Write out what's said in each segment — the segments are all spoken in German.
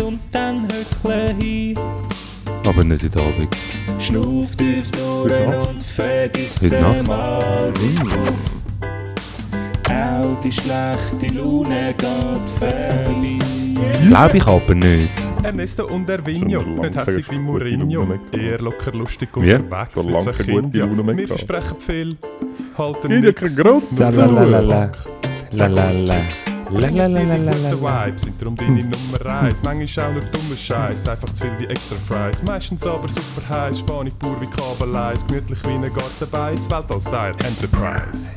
und dann höckle hin. Aber nicht in der Abend. Schnuff tief durch und vergiss mal Puff. Auch die schlechte Laune geht vorbei. Das glaube ich aber nicht. Ernesto und Ervinho, nicht hässig wie Mourinho, eher locker lustig unterwegs Schon wie lange zwei keine gute Kinder. Laune mehr Wir versprechen viel, halten Gibt ja nichts. keinen Grund uns Tricks. Lalalala. Die guten Vibes sind darum deine Nummer eins. Manchmal auch nur dummer Scheiß, einfach zu viel wie extra Fries. Meistens aber super heiß, Spanisch pur wie Kabeleis. Gemütlich wie ein Gartenbeiz, Weltall-Style Enterprise.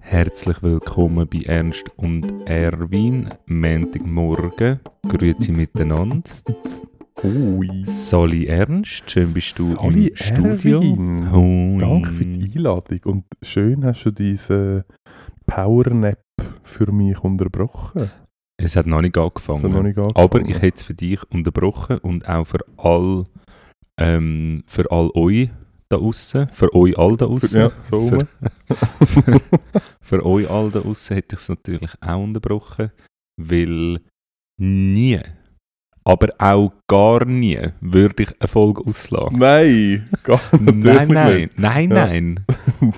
Herzlich willkommen bei Ernst und Erwin. Montagmorgen. Grüezi miteinander. Ui. Sali Ernst, schön bist du Sali im Studio. Erwin. Hui. Danke für die Einladung und schön hast du diese Powernap für mich unterbrochen. Es hat noch nicht angefangen. Noch nicht Aber angefangen. ich hätte es für dich unterbrochen und auch für all, ähm, für all euch da außen, für euch all da außen. Ja, so Für- für, für euch all da außen hätte ich es natürlich auch unterbrochen, weil nie, aber auch gar nie würde ich eine Folge auslassen. Nein, gar nein, nein, nicht. nein, Ja. nein.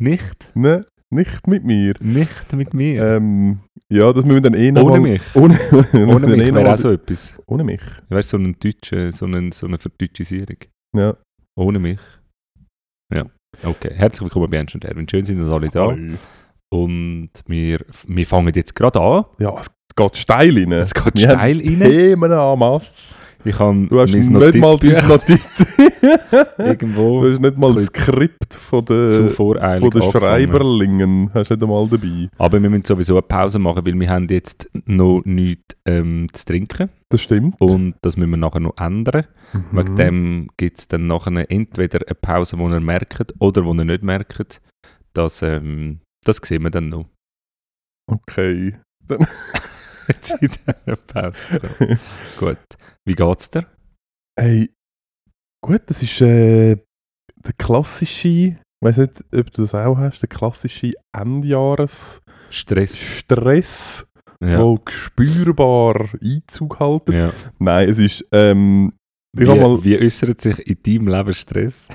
Nicht, Ne, nicht mit mir. nicht mit mir. Ähm, ja, das müssen wir dann eh noch Ohne mal- mich. Ohne, Ohne mich eh wäre auch so etwas. Ohne mich. Weißt du, so, ein deutsche, so, eine, so eine Verdeutschisierung. Ja. Ohne mich. Ja. Okay, herzlich willkommen bei Ernst und Erwin. Schön sind ihr alle da. Und wir, wir fangen jetzt gerade an. Ja, es geht steil rein. Es geht Wir steil rein. Themen en masse. Ich habe Du hast nicht mal Notizbuch dein Notiz. irgendwo Du hast nicht mal das Skript von voreilig von angefangen. Schreiberlingen hast du nicht einmal dabei. Aber wir müssen sowieso eine Pause machen, weil wir haben jetzt noch nichts ähm, zu trinken. Das stimmt. Und das müssen wir nachher noch ändern. Mhm. Wegen dem gibt es dann nachher entweder eine Pause, die ihr merkt, oder die ihr nicht merkt. Das, ähm, das sehen wir dann noch. Okay. Dieser Pause. So. Gut. Wie geht's dir? Hey, gut, das ist äh, der klassische, ich weiß nicht, ob du das auch hast, der klassische Endjahres-Stress, Stress. Ja. wo spürbar Einzug halten. ja. Nein, es ist, ähm, Wie, mal- wie äußert sich in deinem Leben Stress?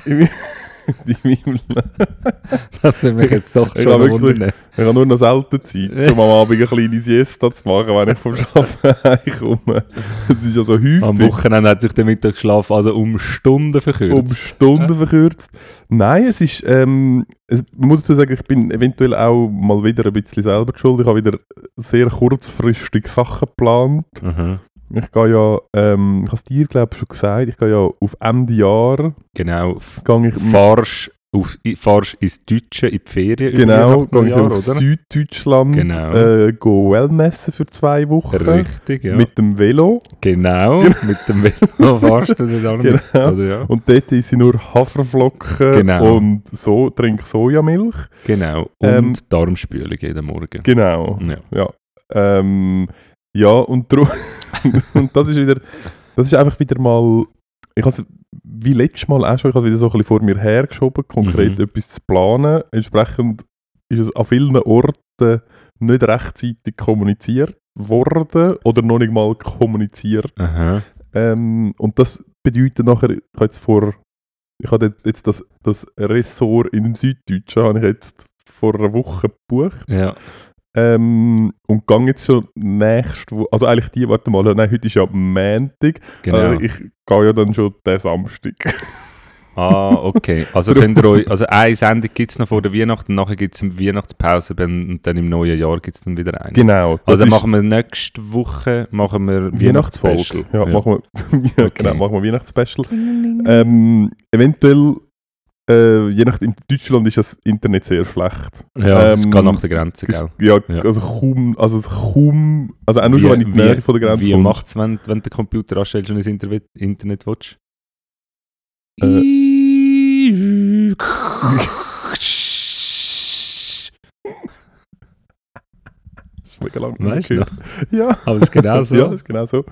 in meinem Das würde mich jetzt doch Ich schon habe wirklich- wundern. Ich habe nur noch selten Zeit, um am Abend eine kleine Siesta zu machen, wenn ich vom Arbeiten heimkomme. Es ist ja so häufig Am Wochenende hat sich der Mittagsschlaf also um Stunden verkürzt. um Stunden verkürzt. Nein, es ist, ähm, es, man muss dazu sagen, ich bin eventuell auch mal wieder ein bisschen selber schuld. Ich habe wieder sehr kurzfristig Sachen geplant. Aha. Ich gehe ja, ähm, ich habe es dir glaube ich schon gesagt, ich gehe ja auf Ende Jahr, Genau. gehe ich Fahrst, auf, i- fahrst ins Deutsche in die Ferien Genau, gehe ich auf oder? Süddeutschland, Genau. äh, go Wellnessen für zwei Wochen. Richtig, ja. Mit dem Velo. genau, mit dem Velo fahrst du dann Genau. Also, ja. Und dort ich nur Haferflocken Genau. und so, trinke Sojamilch. Genau. Und Ähm, Darmspülung jeden Morgen. Genau. Ja. Ja. Ähm, ja, und, drum, und das ist wieder, das ist einfach wieder mal, ich habe wie letztes Mal auch schon, ich habe wieder so ein bisschen vor mir hergeschoben, konkret Mhm. etwas zu planen. Entsprechend ist es an vielen Orten nicht rechtzeitig kommuniziert worden oder noch nicht mal kommuniziert. Ähm, und das bedeutet nachher, ich habe jetzt vor, ich habe jetzt das, das Ressort in dem Süddeutschen, habe ich jetzt vor einer Woche gebucht. Ja. Ähm, und gehe jetzt schon nächste Woche, also eigentlich die, warte mal, nein, heute ist ja Montag, Genau. also ich gehe ja dann schon den Samstag. Ah, okay. Also könnt ihr euch, also eine Sendung gibt es noch vor der Weihnachten, nachher gibt es eine Weihnachtspause dann- und dann im neuen Jahr gibt es dann wieder eine. genau. Also ist machen wir nächste Woche machen wir. Weihnachtsspecial. Ja, Machen wir, ja Okay. genau, machen wir Weihnachtsspecial. Ähm, eventuell äh, je nach, in Deutschland ist das Internet sehr schlecht. Ja, es Ähm, geht nach der Grenze, gell? ja, Ja. also kaum, also es kaum, also auch nur schon, wenn ich die Nähe von der Grenze Wie macht es, wenn, wenn du den Computer anstellst und ins Internet, Internet willst? Das ist mega lang Weißt du. Ja. Aber es ist genau so. Ja, das ist genau so.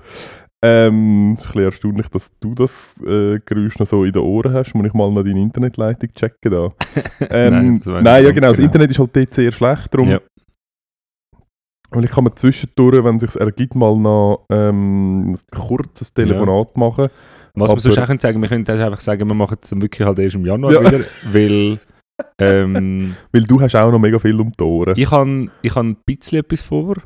Ähm, es ist ein bisschen erstaunlich, dass du das äh, Geräusch noch so in den Ohren hast. Muss ich mal noch deine Internetleitung checken da. Ähm, nein, ich ja ganz genau. Das Internet ist halt dort sehr schlecht. Darum, Ja. Und ich kann mir zwischendurch, wenn es sich ergibt, mal noch ähm, ein kurzes Telefonat machen. Was wir sonst Aber- auch können sagen, wir können einfach sagen, wir machen es dann wirklich halt erst im Januar Ja. wieder, weil ähm, Weil du hast auch noch mega viel um die Ohren. ich habe ich han ein bisschen etwas vor.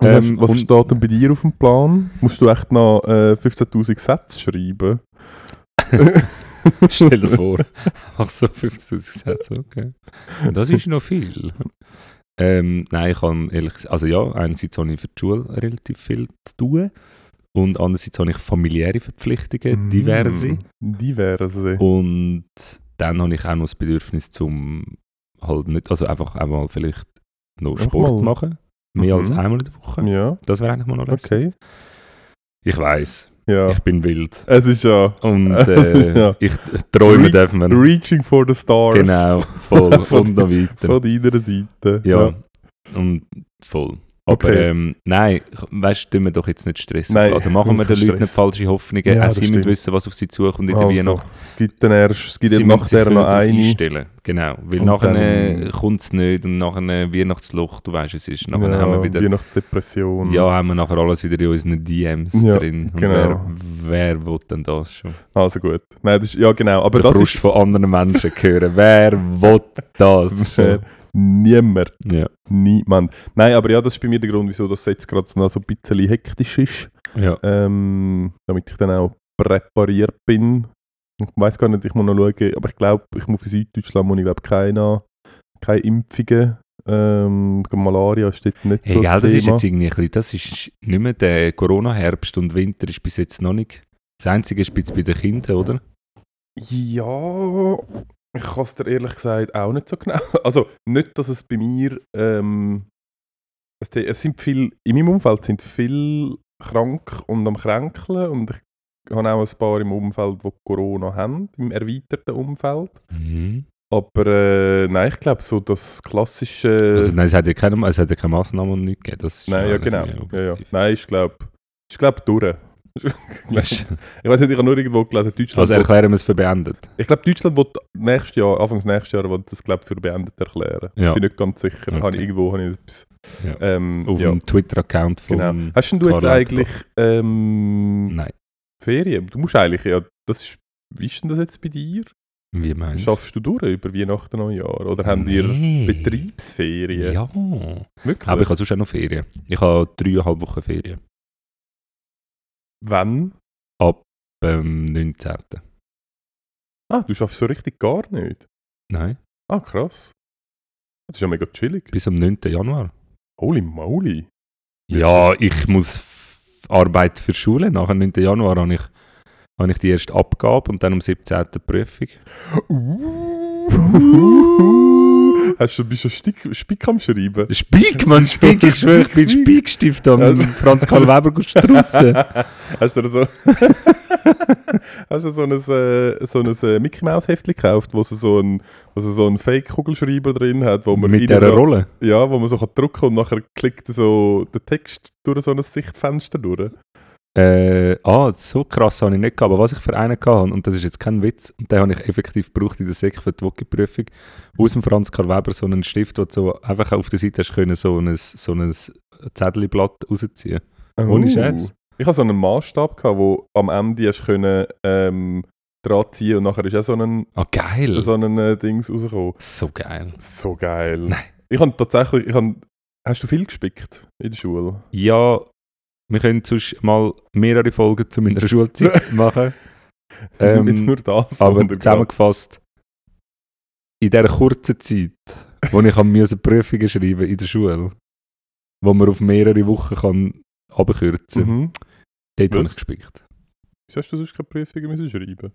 Ähm, was steht denn bei dir auf dem Plan? Musst du echt noch äh, 15'000 Sätze schreiben? Stell dir vor. Ach so, 50'000 Sätze, okay. Das ist noch viel. Ähm, nein, ich kann ehrlich gesagt, also ja, einerseits habe ich für die Schule relativ viel zu tun und andererseits habe ich familiäre Verpflichtungen, diverse. Mm, Diverse. Und dann habe ich auch noch das Bedürfnis zum halt nicht, also einfach einmal vielleicht noch Sport mal. machen. Mehr als Mhm. einmal in der Woche. Ja, Das wäre eigentlich mal noch lässig. okay. Ich weiß, Ja. ich bin wild. Es ist ja Und Es ist äh, ja- ich träume Re- wir. Reaching for the Stars. Genau, voll. Von- und noch weiter. Von deiner Seite. Ja, und voll. Aber Okay. ähm, nein, weißt du, tun wir doch jetzt nicht Stress Nein, aufladen. Machen wir den Leuten nicht falsche Hoffnungen. Ja, auch sie müssen wissen, was auf sie zukommt in der Also, Weihnacht. es gibt dann erst, es gibt Sie sich nachher noch eine. einstellen. Genau, weil Und nachher kommt es nicht und nachher Weihnachtsloch, du weißt es ist. Nachher ja, haben wir wieder, Weihnachtsdepression. ja, haben wir nachher alles wieder in unseren DMs Ja, drin. Und genau. wer, wer will denn das schon? Also gut. Nein, das ist, ja genau. Aber Der das Frust ist von anderen Menschen hören. wer will das schon? Niemand. Ja, Niemand. Nein, aber ja, das ist bei mir der Grund, wieso das jetzt gerade noch so ein bisschen hektisch ist. ja. Ähm, damit ich dann auch präpariert bin. Ich weiß gar nicht, ich muss noch schauen, aber ich glaube, ich muss für Süddeutschland muss ich glaube keine, keine Impfungen. Ähm, Malaria ist dort nicht Hey, so gell, das das ist jetzt irgendwie ein bisschen, das ist nicht mehr der Corona-Herbst und Winter ist bis jetzt noch nicht. Das Einzige ist bei den Kindern, oder? Ja, ich kann es dir ehrlich gesagt auch nicht so genau. Also nicht, dass es bei mir, ähm, es, sind viel, in meinem Umfeld sind viele krank und am Kränkeln und ich habe auch ein paar im Umfeld, die Corona haben, im erweiterten Umfeld. Mhm. Aber äh, nein, ich glaube so das klassische... Also nein, es hat ja keine, es hat ja keine Massnahmen und nichts gegeben. Das ist nein, ja genau. Ja, ja. Nein, ich glaube, ich glaube durch. ich weiß nicht, ich habe nur irgendwo gelesen, Deutschland... Also erklären wir es für beendet. Ich glaube, Deutschland wird nächstes Jahr, Anfangs nächstes Jahr, will das glaub, für beendet erklären. Ja. Ich bin nicht ganz sicher. Okay. Habe ich irgendwo habe ich etwas. Ja. Ähm, Auf ja, dem Twitter-Account von... genau. Hast denn du jetzt eigentlich ähm, Nein, Ferien? Du musst eigentlich, ja, das ist, wie ist denn das jetzt bei dir? wie meinst du? Schaffst du durch über Weihnachten Neujahr? Oder haben ihr Nee. Betriebsferien? Ja. Wirklich? Aber ich habe sonst auch noch Ferien. Ich habe dreieinhalb Wochen Ferien. Wann? Ab dem 19. Ah, du schaffst so richtig gar nicht. Nein, Ah, krass. Das ist ja mega chillig. bis am 9. Januar. Holy moly. Ja, ich muss Arbeit für Schule. Nach dem 9. Januar habe ich, habe ich die erste Abgabe und dann am 17. die Prüfung. Hast du, bist du Stick, Spick am Schreiben? Spiek, Mann, Spiek, ich schwöre, ich bin Spiekstift am Also- Franz Karl Weber strutzen. Hast du so, hast du so ein, äh, so ein äh, Mickey Mouse Heftchen gekauft, wo so so ein, wo so ein Fake Kugelschreiber drin hat, wo man Mit dieser Rolle. ja, wo man so kann drucken und nachher klickt so der Text durch so ein Sichtfenster durch. Äh, ah, so krass habe ich nicht gehabt. Aber was ich für einen hatte, und das ist jetzt kein Witz, und den habe ich effektiv gebraucht in der Sek für die Woki-Prüfung, aus dem Franz Karl Weber so einen Stift, wo du so einfach auf der Seite hast können, so ein, so ein Zettelblatt rausziehen. Ohne Scheiß. Ich hatte so einen Maßstab, gehabt, wo am Ende hast können, ähm, dran ziehen und nachher ist auch so ein, Ah, geil. so ein äh, Dings rausgekommen. so geil. So geil. Nein. Ich habe tatsächlich, ich habe, hast du viel gespickt in der Schule? Ja, wir können sonst mal mehrere Folgen zu meiner Schulzeit machen. Ähm, Jetzt nur das. Aber zusammengefasst, in dieser kurzen Zeit, wo ich müssen Prüfungen schreiben in der Schule, wo man auf mehrere Wochen kann abkürzen kann, Mhm. dort habe ich gespickt. Wieso hast du sonst keine Prüfungen müssen schreiben?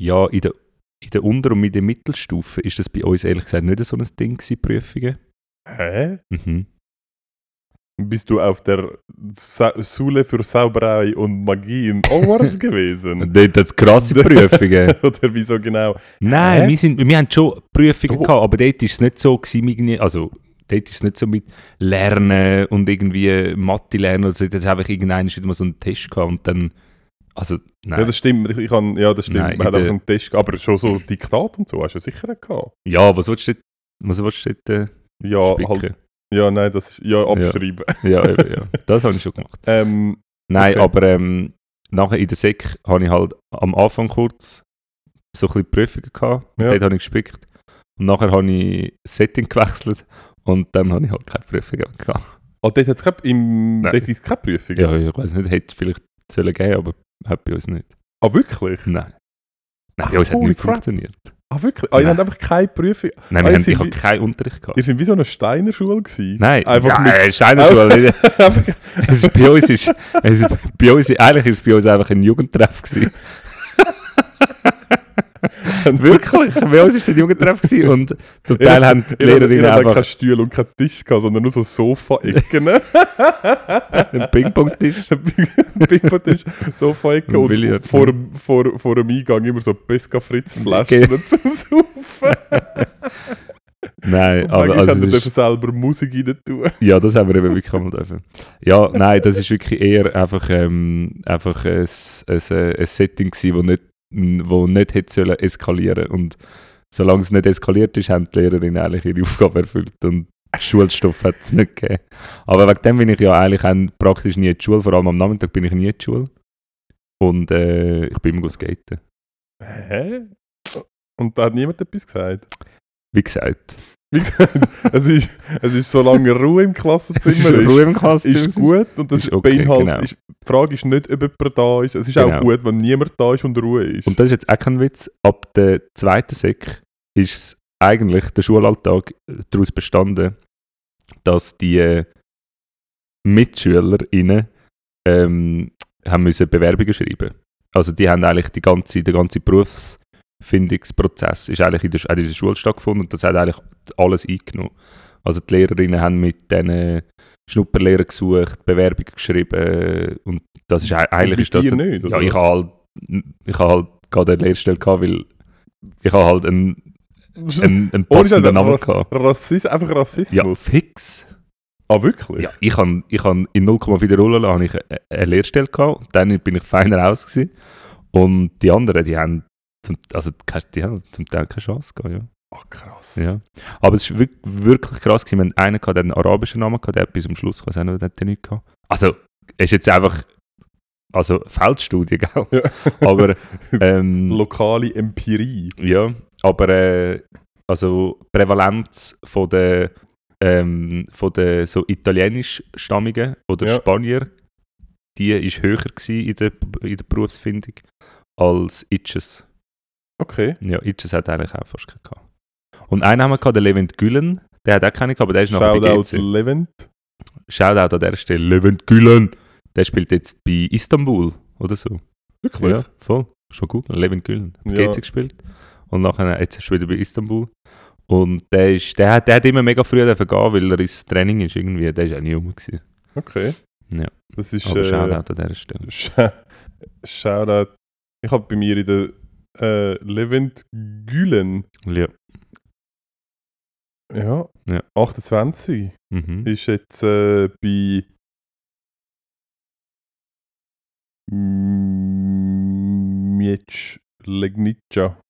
Ja, in der in der Unter- und in der Mittelstufe ist das bei uns ehrlich gesagt nicht so ein Ding gewesen, Prüfungen. Hä? Mhm. Bist du auf der Sa Schule für Zauberei und Magie in Hogwarts gewesen? Das, das krasse Prüfungen. Oder wieso genau? Nein, Hä? wir, sind, wir haben schon Prüfungen Oh. gehabt, aber dort war es nicht so, gewesen, also dort ist es nicht so mit Lernen und irgendwie Mathe lernen oder so, das habe ich irgendwann wieder mal so einen Test gehabt und dann, also nein. Ja, das stimmt. Ich, kann, ja, das stimmt. Nein, Man hat einfach der- einen Test gehabt. Aber schon so Diktat und so hast du sicher gehabt. Ja, was willst du dort, was willst du dort äh, Ja, spicken? halt, ja, nein, das ist, ja, abschreiben. Ja, eben, ja. Das habe ich schon gemacht. Ähm, Nein, Okay. aber ähm, nachher in der Sek habe ich halt am Anfang kurz so ein bisschen Prüfungen gehabt. Ja. dort habe ich gespickt. Und nachher habe ich Setting gewechselt. Und dann habe ich halt keine Prüfungen gehabt. oh, dort hat es keine, im, Nein. dort gibt's keine Prüfung. Ja, ich weiß nicht, hätte es vielleicht sollen geben, aber hat bei uns nicht. Ah, wirklich? Nein. Nein, Ah, bei uns hat nicht funktioniert. Ah, wirklich? Ah, ihr Nein. habt einfach keine Prüfung. Nein, Ah, wir ihr haben, ich habe keinen Unterricht gehabt. Ihr seid wie so eine Steiner Schule gewesen. Nein, Einfach ja, mit- äh, Steinerschule. es ist bei uns ist, es ist, bei uns, eigentlich ist es bei uns einfach ein Jugendtreff gewesen. Wirklich, bei uns ist es ein Jugendtreff gewesen und zum Teil haben die Lehrerinnen einfach keinen Stuhl und keinen Tisch gehabt, sondern nur so Sofa-Ecken. einen Ping-Pong-Tisch. Ping-Pong-Tisch, Sofa-Ecken Und und vor, dem- vor, vor dem Eingang immer so Pesca-Fritz-Flaschen Okay. zum Saufen. Nein, Und aber also, haben wir ist, dürfen selber Musik rein tun. ja, das haben wir eben wirklich einmal dürfen. Ja, nein, das ist wirklich eher einfach, ähm, einfach ein, ein, ein Setting gewesen, wo nicht, wo nicht hätte sollen eskalieren und solange es nicht eskaliert ist, haben die Lehrerinnen eigentlich ihre Aufgabe erfüllt und Schulstoff hat es nicht gegeben. Aber wegen dem bin ich ja eigentlich auch praktisch nie in die Schule, vor allem am Nachmittag bin ich nie in die Schule. Und äh, ich bin immer skaten. Hä? Und da hat niemand etwas gesagt. Wie gesagt, Wie gesagt, es ist, es ist so lange Ruhe im Klassenzimmer. es ist Ruhe im Klassenzimmer. ist gut und das Ist okay, beinhaltet, genau. ist, die Frage ist nicht, ob jemand da ist. Es ist Genau. auch gut, wenn niemand da ist und Ruhe ist. Und das ist jetzt auch kein Witz. Ab der zweiten Sek ist eigentlich der Schulalltag daraus bestanden, dass die äh, MitschülerInnen ähm, haben müssen Bewerbungen schreiben. Also die haben eigentlich die ganze, der ganze Berufsfindungsprozess ist eigentlich in der, hat in der Schule stattgefunden und das hat eigentlich alles eingenommen. Also die Lehrerinnen haben mit diesen Schnupperlehrern gesucht, Bewerbungen geschrieben und das ist ei- eigentlich ist das der- nicht, ja, ich habe halt, ich habe halt gerade eine Lehrstelle gehabt, weil ich habe halt einen, einen, einen passenden Scheiß, Namen gehabt. Rassismus, einfach Ja, Rassismus. fix. Ah, wirklich? Ja, ich habe ich han in 0,4 Rollen habe ich eine, Lehrstelle gehabt und dann bin ich feiner raus gewesen. Und die anderen, die haben zum, also haben zum Teil keine Chance gehabt, ja. Ach, krass. ja. Aber es war wirk- wirklich krass gewesen. Hatten einen gehabt, der einen arabischen Namen gehabt, der hat bis zum Schluss, nicht, der hat gehabt. Also, es ist jetzt einfach, also Feldstudie, gell? Ja. Aber, ähm, Lokale Empirie. Ja, aber äh, also die Prävalenz von der, ähm, von der so italienischstammigen oder Ja. Spanier, die ist höher gewesen in der, in der Berufsfindung als Itches. Okay. Ja, Itches hat eigentlich auch fast keinen gehabt. Und einen haben wir gehabt, den Levent Gülen, der hat auch keinen gehabt, aber der ist nachher bei Shoutout GC. Levent. Shoutout an der Stelle, Levent Gülen. Der spielt jetzt bei Istanbul oder so. Wirklich? Ja, voll. Schon gut. Levin Gülen. Hat Ja. GC gespielt. Und nachher, jetzt ist er wieder bei Istanbul. Und der, ist, der, hat, der hat immer mega früh gehen, weil er ins Training ist irgendwie. Der ist auch nie rum gewesen. Okay. Ja. Das ist. Aber äh, Shoutout an dieser Stelle. Sh- Shoutout. Ich habe bei mir in der äh, Levent Gülen. Ja. Ja. Ja. 28. Mhm. Ist jetzt äh, bei. Miec Legnica.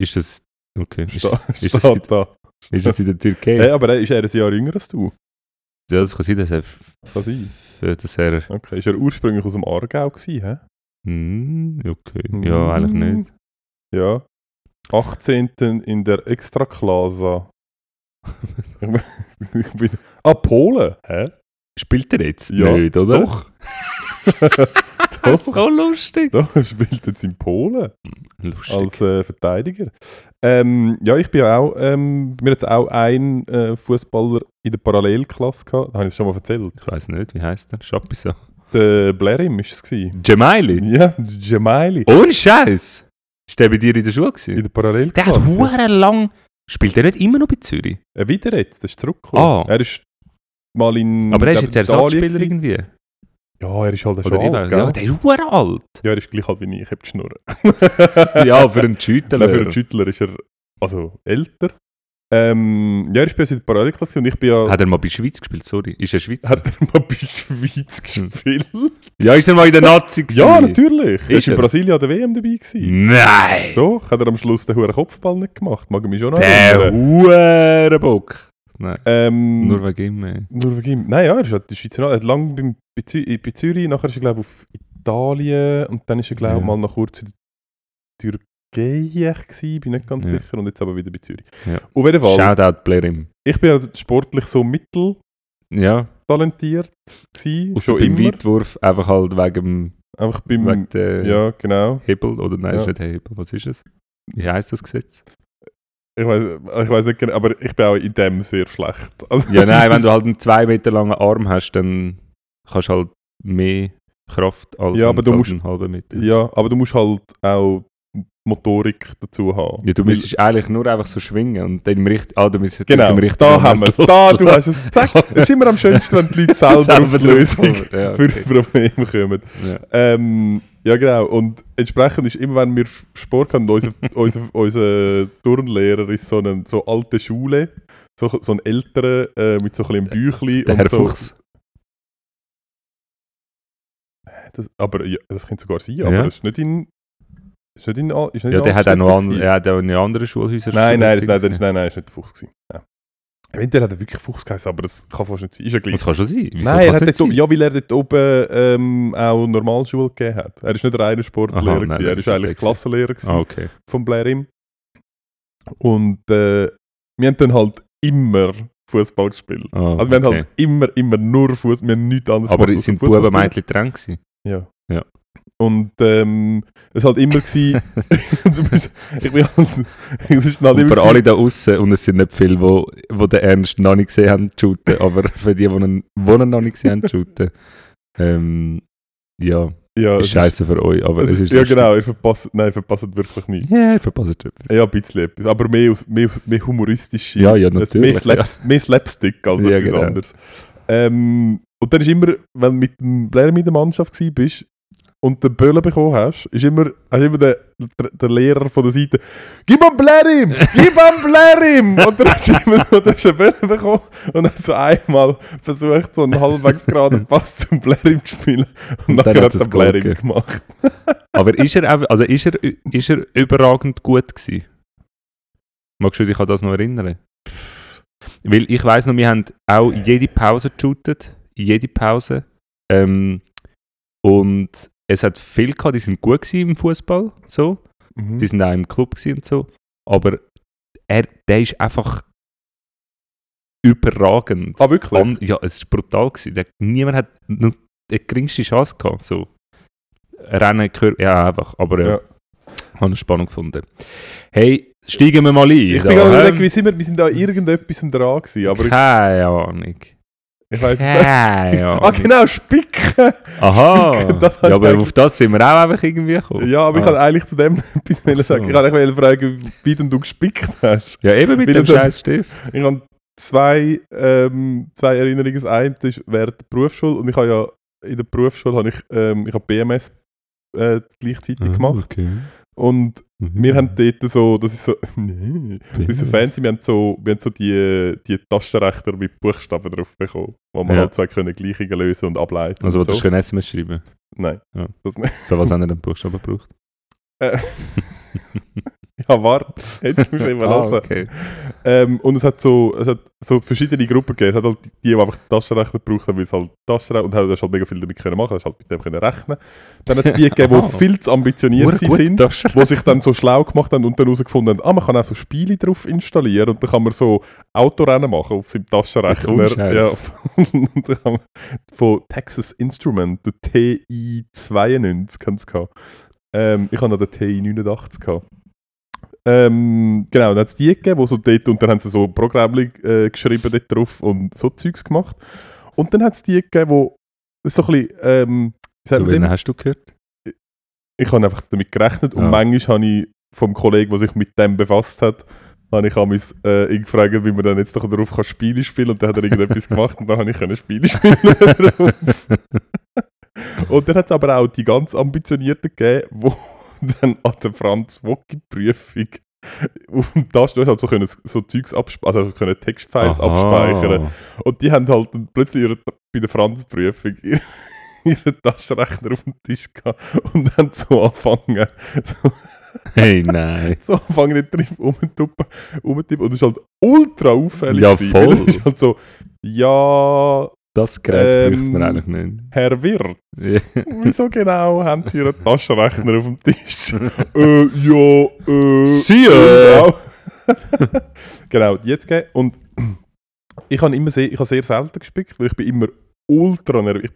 Ist das. Okay. Ist Sta- das, ist, das, in- da. ist das in der Türkei? Hey, aber er ist er ein Jahr jünger als du. Ja, das kann sein, dass er. Kann sein. Dass er Okay. Ist er ursprünglich aus dem Aargau gewesen, hä? Hm, okay. Ja, eigentlich nicht. Ja. 18. in der Extraklasa. ich bin, ah, Polen? Hä? Spielt er jetzt? Ja, nicht, oder? Doch. Das ist doch. so lustig. Doch, er spielt jetzt in Polen Lustig. als äh, Verteidiger. Ähm, ja, ich bin ja auch, ähm, mir jetzt auch ein äh, Fußballer in der Parallelklasse gehabt. Habe ich es schon mal erzählt? ich weiß nicht, wie heißt der? Schapisa. Der Blerim war es. gewesen. Jemaili? Ja, Jamaili. Ohne Scheiß! Ist der bei dir in der Schule in gewesen? der Parallelklasse. Der hat hure lang... Spielt er nicht immer noch bei Zürich? Äh, wieder jetzt, das ist zurückgekommen. Ah. Er ist mal in Aber er ist jetzt Ersatzspieler irgendwie. Ja, er ist halt schon Oder alt, ja, der ist alt. Ja, er ist gleich alt wie ich, ich habe die Schnurren. ja, für einen Schüttler. Nein, für einen Schüttler ist er also älter. Ähm, ja, er ist bei uns in der Parallelklasse und ich bin ja... Hat er mal bei Schweiz gespielt, sorry. Ist er Schweizer? Hat er mal bei Schweiz gespielt? ja, ist er mal in der Nazi gewesen? ja, natürlich. Er Ist ist in er? Brasilien an der WM dabei gewesen. Nein! Doch, hat er am Schluss den hohen Kopfball nicht gemacht. Mag ich mich schon noch Der erinnern. Hurenbock. Nein, Ähm, nur wegen ihm. ey. Nur wegen ihm. Nein, ja, er ist halt der Schweizer. Er hat lange beim, bei, Zü bei Zürich, nachher ist er, glaube ich, auf Italien und dann ist er, glaube ich, Ja. mal noch kurz in der Türkei gewesen, bin nicht ganz Ja. sicher, und jetzt aber wieder bei Zürich. Ja. Auf jeden Fall, Shoutout Blerim. ich bin also sportlich so mitteltalentiert Ja, gewesen, außer schon beim immer. Weitwurf einfach halt wegen, Einfach beim, wegen der ja, genau. Hebel. Oder nein, Ja. ist nicht Hebel. Was ist es? Wie heisst das Gesetz? Ich weiß, ich weiß nicht genau, aber ich bin auch in dem sehr schlecht. Also, Ja, nein, wenn du halt einen zwei Meter langen Arm hast, dann kannst du halt mehr Kraft als Ja, aber du musst- halben Meter. Ja, aber du musst halt auch Motorik dazu haben. Ja, du Weil- müsstest eigentlich nur einfach so schwingen und dann im richtigen... Ah, du müsstest Genau, im richtigen da haben wir es. Da, du hast es. Zack, es ist immer am schönsten, wenn die Leute selber, auf die Lösung. Ja, für das okay. Problem kommen. Ja. Ähm, ja, genau. Und entsprechend ist immer, wenn wir Sport haben, unser, unser, unser Turnlehrer ist so eine so alte Schule, so, so ein älterer äh, mit so ein bisschen Büchli. Der und Herr so, Fuchs. Das, aber ja, das könnte sogar sein, Ja. aber das ist nicht in. Ist nicht in, ist nicht Ja, der hat auch noch an, er hat auch in anderen Schulhäusern Nein, nein, das, nein, das ist, nein, nein, ist nicht der Fuchs. Gewesen. Nein. Eventuell hat er wirklich Fuchs geheißen, aber das kann fast nicht sein. Ist ja gleich. Das kann schon sein. Wieso Nein, er hat dort, sein? ja, weil er dort oben ähm, auch Normalschule gegeben hat. Er ist nicht reiner Sportlehrer, Aha, nein, er ist eigentlich Klassenlehrer gewesen Ah, okay. von Blairim. Und äh, wir haben dann halt immer Fußball gespielt. Ah, Also wir haben okay. halt immer, immer nur Fußball, wir haben nichts anderes Aber gemacht, sind Buben. Mädchen dran gewesen? Ja. Ja. Und ähm, es war halt immer gewesen, du bist, ich bin halt, es ist halt immer für alle da außen und es sind nicht viele, wo, wo den Ernst noch nicht gesehen haben, shooten, aber für die, die ihn, noch nicht gesehen haben, shooten, ähm, ja, ja, ist scheiße für euch, aber es es ist, ist ja genau, ihr verpasst, nein, ihr verpasst wirklich nicht. Ja, ihr verpasst etwas. Ja, ein bisschen etwas, aber mehr, mehr, mehr humoristische, Ja, ja, mehr, natürlich, Slaps, mehr Slapstick als Ja, etwas genau. anderes. Ähm, und dann ist immer, wenn du mit dem Lehrer in der Mannschaft bist und den Böllen bekommen hast, ist immer, hast immer der, der, der Lehrer von der Seite «Gib ihm Blärim! Gib ihm Blärim!» Und dann hast du immer so du hast einen Böllen bekommen und hast so einmal versucht, so einen halbwegs geraden Pass zum Blärim zu spielen und, Und dann hat er Blärim gegeben. gemacht. Aber ist er, also ist er, ist er überragend gut gewesen? Magst du dich an das noch erinnern? Weil ich weiss noch, wir haben auch jede Pause geshootet, jede Pause. Ähm, und es hat viel gehabt, die sind gut gewesen im Fußball, so. Mhm. Die sind auch im Club gewesen und so. Aber er, der ist einfach überragend. Ah, wirklich? An, ja, es war brutal. Gewesen. Der, niemand hat nur die geringste Chance gehabt. So. Rennen, gehört- ja, einfach. Aber ja, Ja. habe eine Spannung gefunden. Hey, steigen wir mal ein. Ich da, bin gerade überlegen, wie sind wir, wir sind da irgendetwas dran gewesen, aber ich, Keine Ahnung. Ich weiß nicht. Ahnung. Ah, genau, Spicken! Aha. Spicken, das ja, aber ich auf das sind wir auch einfach irgendwie gekommen. Ja, aber ich Ah. wollte eigentlich zu dem etwas so. sagen. Ich wollte fragen, wie denn du gespickt hast. Ja, eben mit Weil dem scheiß Stift. Ich habe zwei, ähm, zwei Erinnerungen. Das eine ist während der Berufsschule und ich habe ja in der Berufsschule habe ich, ähm, ich habe BMS äh, gleichzeitig gemacht. Ah, Okay. Und Mhm. wir haben dort so, das ist so, nee, das ist so fancy, wir haben so, wir haben so die, die Taschenrechner mit Buchstaben drauf bekommen, wo man Ja. halt zwei können Gleichungen lösen und ableiten. Also, du so. so. kein SMS schreiben. Nein, Ja. das nicht. Für was haben wir den Buchstaben gebraucht? Äh, ja, warte, jetzt musst du immer Ah, hören. okay. Ähm, und es hat, so, es hat so verschiedene Gruppen gegeben. Es hat halt die, die einfach Taschenrechner gebraucht haben, weil es halt Taschenrechner und haben halt mega viel damit können machen. Hast halt mit dem können rechnen. Dann hat es die gegeben, die viel zu ambitioniert sind, die sich dann so schlau gemacht haben und dann herausgefunden haben, ah, man kann auch so Spiele drauf installieren und dann kann man so Autorennen machen auf seinem Taschenrechner. Ja. und dann kann man von Texas Instrument, der TI-92 haben sie gehabt. Ähm, ich habe noch den TI-89 gehabt. Ähm, genau, dann hat es die gegeben, die so dort, und dann haben sie so Programme äh, geschrieben dort drauf und so Zeugs gemacht. Und dann hat es die gegeben, wo ist so ein bisschen, ähm, Zu wen hast du gehört? ich habe einfach damit gerechnet und Ja. manchmal habe ich vom Kollegen, der sich mit dem befasst hat, habe ich mich äh, ihn gefragt, wie man dann jetzt doch darauf kann Spiele spielen und dann hat er irgendetwas gemacht und dann habe ich können Spiele spielen. Und dann hat es aber auch die ganz ambitionierten gegeben, die dann an der Franz Wocki Prüfung auf dem Tasten halt so, können, so Zeugs abspeichern, also können Textfiles Aha. abspeichern. Und die haben halt dann plötzlich ihre, bei der Franz-Prüfung ihre- ihren Taschenrechner auf dem Tisch gehabt und dann so angefangen, so, Hey, nein. so angefangen nicht drauf rumzutippen, rumzutippen. Und das ist halt ultra auffällig. Ja, voll. Es ist halt so, ja, Das Gerät Ähm, man eigentlich nicht. Herr Wirt, Ja. wieso genau haben Sie Ihren Taschenrechner auf dem Tisch? äh, ja, äh. Sie, äh. Genau. genau, jetzt gehen. Und ich habe immer sehr, ich habe sehr selten gespickt, weil ich bin immer ultra nervös.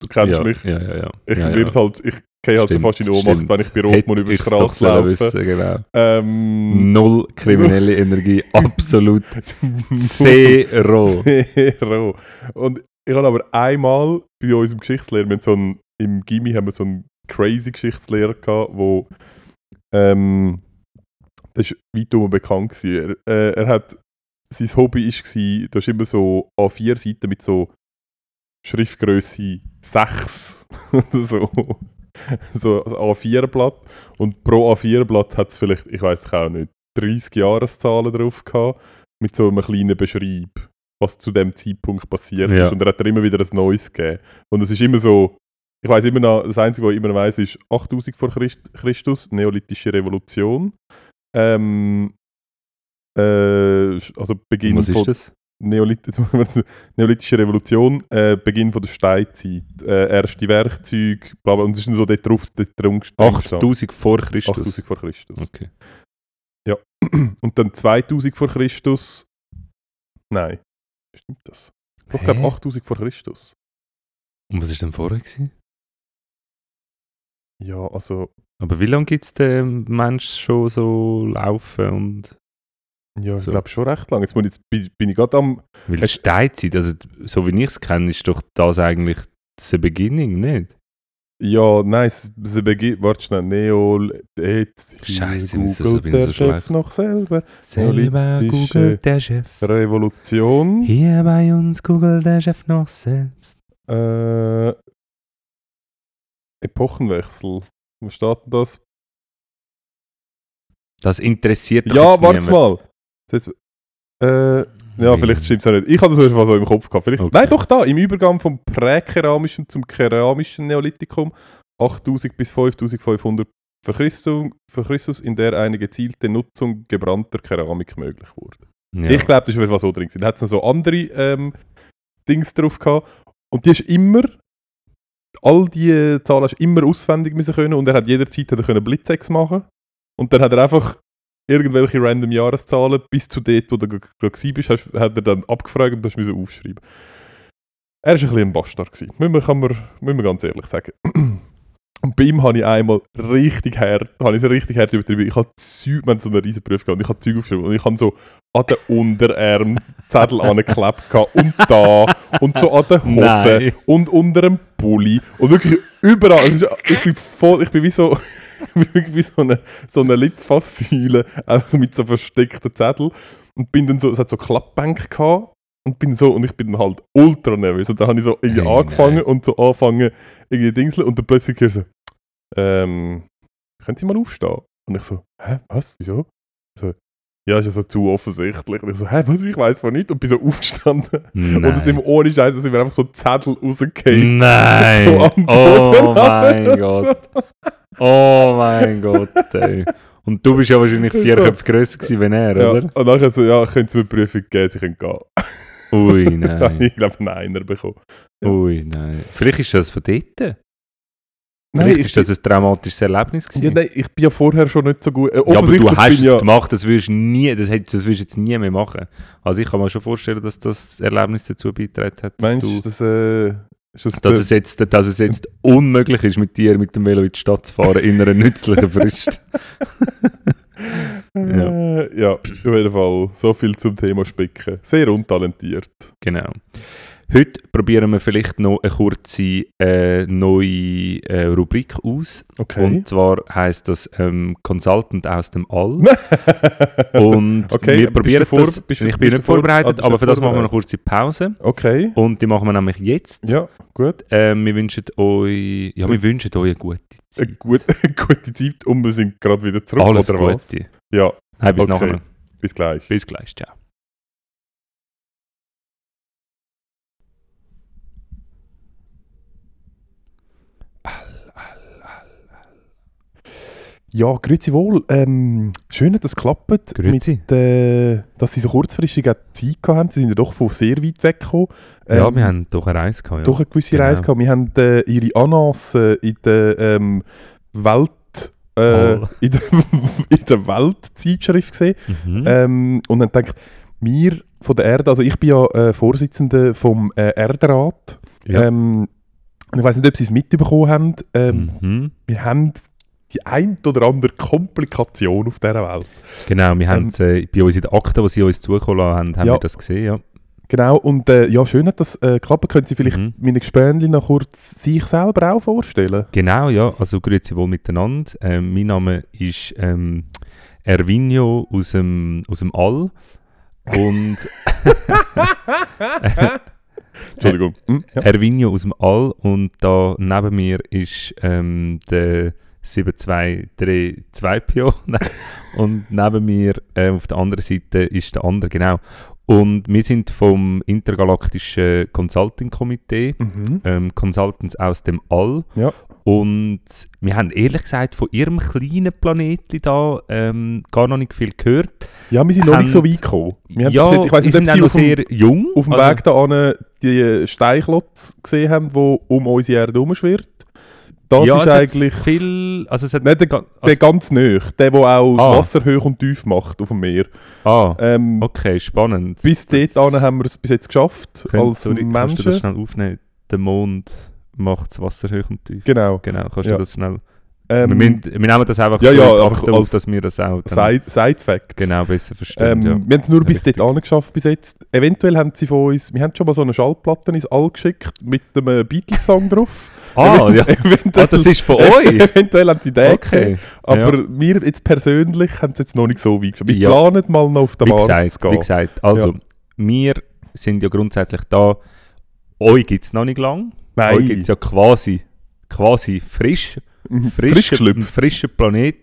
Du kennst ja, mich. Ja, ja, ja. Ich ja, ja. halt, ich gehe halt Stimmt, schon fast in Ohnmacht, wenn ich bei Rotmund über die Straße laufe. wissen, genau. Ähm, Null kriminelle Energie, absolut zero. Zero. Und ich habe aber einmal bei unserem Geschichtslehrer, wir so einen, im Gimmi haben wir so einen crazy Geschichtslehrer gehabt, wo ähm, das ist weit um bekannt gewesen. Er, äh, er hat, sein Hobby gewesen, du hast immer so A4 Seiten mit so Schriftgröße 6 oder so. So ein A4-Blatt. Und pro A4-Blatt hat es vielleicht, ich weiß auch nicht, 30 Jahreszahlen drauf gehabt, mit so einem kleinen Beschreib, was zu dem Zeitpunkt passiert Ja. ist. Und er hat dann immer wieder ein neues gegeben. Und es ist immer so, ich weiß immer noch, das Einzige, was ich immer noch weiss, ist 8000 vor Christ Christus, Neolithische Revolution. Ähm, äh, also Beginn Was von ist das? Neolit Neolithische Revolution, äh, Beginn von der Steinzeit, äh, erste Werkzeuge, bla bla, und es ist dann so dort drauf, dort drum gestanden. 8000 vor Christus. 8000 vor Christus. Okay. Und dann 2000 vor Christus. Nein, stimmt das? Doch, ich glaube Hä? 8000 vor Christus. Und was war denn vorher? Gewesen? Ja, also, Aber wie lange gibt es den Mensch schon so laufen und. ja, ich So. glaube schon recht lang. Jetzt muss ich, bin, ich gerade am. Weil Es- Steinzeit, also so wie ich es kenne, ist doch das eigentlich the beginning, nicht? Ja, nein, es beginnt. Warte schnell, Neo. Jetzt wieso googelt der so Chef noch selber. Selber googelt der Chef. Revolution. Hier bei uns googelt der Chef noch selbst. Äh, Epochenwechsel. Wo steht denn das? Das interessiert doch Ja, warte mal. Jetzt, äh, ja, vielleicht stimmt es auch nicht. Ich habe das einfach so im Kopf gehabt. Vielleicht, Okay. Nein, doch da, im Übergang vom präkeramischen zum keramischen Neolithikum 8000 bis 5500 vor Christus, vor Christus, in der eine gezielte Nutzung gebrannter Keramik möglich wurde. Ja. Ich glaube, das ist etwas so drin. Da hat es noch so andere ähm, Dings drauf gehabt. Und die ist immer, all die Zahlen hast immer auswendig müssen können und er hat jederzeit hat er können Blitzex machen. Und dann hat er einfach irgendwelche random Jahreszahlen bis zu dort, wo du gerade bist, hast, hat er dann abgefragt und du hast müssen aufschreiben. Er war ein bisschen ein Bastard. Gewesen. Müssen wir, kann man, müssen wir ganz ehrlich sagen. Und bei ihm habe ich einmal richtig hart, habe ich so richtig hart übertrieben. Ich habe Zeug, wir haben so eine riesen Prüfung gehabt ich habe Zeug aufgeschrieben und ich habe so an den Unterarm Zettel angeklebt und da und so an den Hosen und unter dem Pulli und wirklich überall. Ich bin voll, ich bin wie so, wie so eine, so eine Litfaßsäule, einfach mit so versteckten Zettel und bin dann so, es hat so Klappbänke gehabt und bin so, und ich bin halt ultra nervös und dann habe ich so irgendwie Hey, angefangen nein. und so angefangen, irgendwie Dingseln und dann plötzlich ich so, ähm, können Sie mal aufstehen? Und ich so, hä, was, wieso? So, ja, ist ja so zu offensichtlich. Und ich so, hä, was, ich weiß von nicht. Und bin so aufgestanden. Und dann sind wir ohne Scheiße, sind wir einfach so Zettel rausgefallen. Nein! So oh mein und Gott! Oh mein Gott, ey. Und du bist ja wahrscheinlich vier So. Köpfe grösser gewesen, wenn er, Ja, oder? und nachher so, ja, können Sie mir eine Prüfung geben, Sie können gehen. Ui, nein. ich glaube, einen Einer bekommen. Ja. Ui, nein. Vielleicht ist das von dort. Nein, Vielleicht ich, ist das ein traumatisches Erlebnis gewesen. ja, nein, ich bin ja vorher schon nicht so gut. Äh, Ja, aber du hast es ja, gemacht, das würdest nie, das, das würdest jetzt nie mehr machen. Also ich kann mir schon vorstellen, dass das Erlebnis dazu beigetragen hat, dass, Meinst du, das, äh, das, dass, es jetzt, dass es jetzt unmöglich ist, mit dir mit dem Velo in die Stadt zu fahren in einer nützlichen Frist. Äh, ja, auf jeden Fall. So viel zum Thema Spicken. Sehr untalentiert. genau. Heute probieren wir vielleicht noch eine kurze äh, neue äh, Rubrik aus. Okay. Und zwar heißt das ähm, Consultant aus dem All. Und Okay, wir probieren vor- das. bist ich bin nicht vor- vorbereitet, aber für das machen wir eine kurze Pause. okay. Und die machen wir nämlich jetzt. Ja, gut. Ähm, wir wünschen euch, ja, wir wünschen euch eine gute Zeit. Eine gut, gute Zeit und wir sind gerade wieder zurück. Alles oder was? Gute. Ja, Nein, bis Okay. nachher. bis gleich. Bis gleich. Ciao. Ja, grüezi wohl. Ähm, schön, dass es klappt. Grüezi. Mit, äh, dass sie so kurzfristig Zeit hatten. Sie sind ja doch von sehr weit weg gekommen. ja, Ähm, wir haben doch eine Reise gehabt. Ja. Doch eine gewisse Genau. Reise gehabt. Wir haben äh, ihre Annas äh, in der ähm, Welt... Oh. in, der, in der Weltzeitschrift gesehen. Mhm. Ähm, und dann denkt wir von der Erde, also ich bin ja äh, Vorsitzender vom äh, Erderat. ja. Ähm, ich weiß nicht, ob Sie es mitbekommen haben. Ähm, mhm. Wir haben die ein oder andere Komplikation auf dieser Welt. Genau, wir haben Ähm, äh, bei uns in der Akte, die sie uns zukommen haben, haben Ja. wir das gesehen. Ja. Genau, und äh, ja, schön hat das äh, geklappt. Können Sie vielleicht Mhm. meine Gespönli noch kurz sich selber auch vorstellen? Genau, ja. Also grüezi wohl miteinander. Ähm, mein Name ist ähm, Ervinio aus dem, aus dem All. Und Entschuldigung. Hm, ja. Ervinio aus dem All und da neben mir ist ähm, der 7232 Pio Nein. und neben mir äh, auf der anderen Seite ist der andere, genau. Und wir sind vom Intergalaktischen Consulting Komitee, Mhm. ähm, Consultants aus dem All. Ja. Und wir haben ehrlich gesagt von ihrem kleinen Planeten da ähm, gar noch nicht viel gehört. ja, wir sind noch nicht so Haben- weit gekommen. Wir haben ja, jetzt, ich weiß nicht, wir ob Sie noch auf dem, sehr jung. auf dem also- Weg da an die Steinklotz gesehen haben, die um unsere Erde herumschwirrt. Das ja, ist eigentlich viel, also es hat Nicht der, der also- ganz nöch, der, der auch Ah. das Wasser hoch und tief macht auf dem Meer. ah, Ähm, okay, spannend. Bis dort haben wir es bis jetzt geschafft, Könnt- als sorry, Kannst du das Menschen. schnell aufnehmen? Der Mond macht das Wasser hoch und tief. Genau. Genau, kannst Ja. du das schnell... Ähm, wir, müssen, wir nehmen das einfach ja, ja, einfach auf, als dass wir das auch Side, Side Facts. genau besser verstehen. Ähm, ja. Wir haben es nur Ja, bis richtig. dort angeschafft bis jetzt. Eventuell haben sie von uns, wir haben schon mal so eine Schallplatte ins All geschickt mit einem Beatles-Song drauf. Ah, ja. ah, das ist von euch? eventuell haben sie den gesehen. Okay. Aber wir jetzt persönlich haben es jetzt noch nicht so weit geschafft. Wir Ja. planen mal noch auf den Wie Mars zu gesagt, gehen. wie gesagt, also, Ja. wir sind ja grundsätzlich da. Euch gibt es noch nicht lang. Nein. Euch gibt es ja quasi, quasi frisch. Frisch geschlüpft. ein frischer Planet.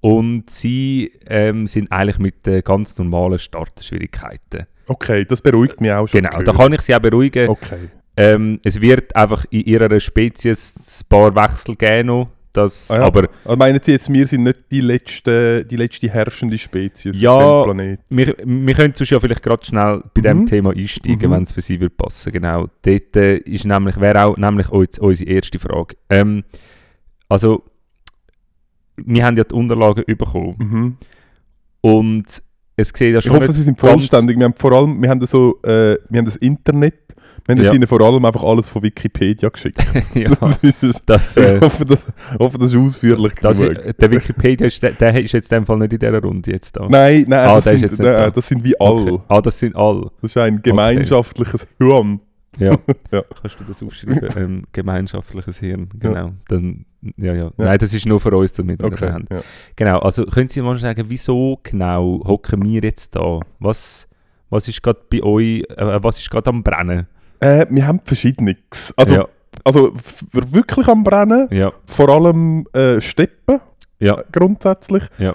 Und sie ähm, sind eigentlich mit den ganz normalen Startschwierigkeiten. Okay, das beruhigt mich auch schon. Genau, da kann ich sie auch beruhigen. Okay. Ähm, es wird einfach in ihrer Spezies ein paar Wechsel geben noch. Das, Ah ja. Aber Also meinen Sie jetzt, wir sind nicht die letzte, die letzte herrschende Spezies Ja. auf dem Planeten? wir, wir können sonst ja vielleicht gerade schnell bei dem Mhm. Thema einsteigen, Mhm. wenn es für sie passen. Genau. Dort äh, ist nämlich, wäre auch nämlich uns- unsere erste Frage. Ähm, also, wir haben ja die Unterlagen bekommen. Mhm. Und es sieht ja Ich schon hoffe, nicht Sie sind vollständig. Wir haben vor allem, wir haben das so, äh, wir haben das Internet. Wir haben Ja. Ihnen vor allem einfach alles von Wikipedia geschickt. ja, Das ist, das, ich äh, hoffe, das, ich hoffe, das ist ausführlich das, genug. ist- der Wikipedia ist, der, der ist jetzt in dem Fall nicht in dieser Runde jetzt da. Nein, nein, Ah, das, sind, nicht da. nein das sind wie all. Okay. Ah, das sind alle. Das ist ein gemeinschaftliches Hirn. Ja. Ja. Kannst du das aufschreiben? ähm, gemeinschaftliches Hirn. Genau. Dann, ja, ja, Nein, das ist nur für uns, damit wir Okay. das haben. Ja. Genau. Also können Sie mal sagen, wieso genau hocken wir jetzt da? Was, was ist gerade bei euch, äh, was ist gerade am Brennen? Äh, wir haben verschiedenes. Also, ja, also wirklich am Brennen. ja, Vor allem äh, Steppen ja, grundsätzlich. Ja.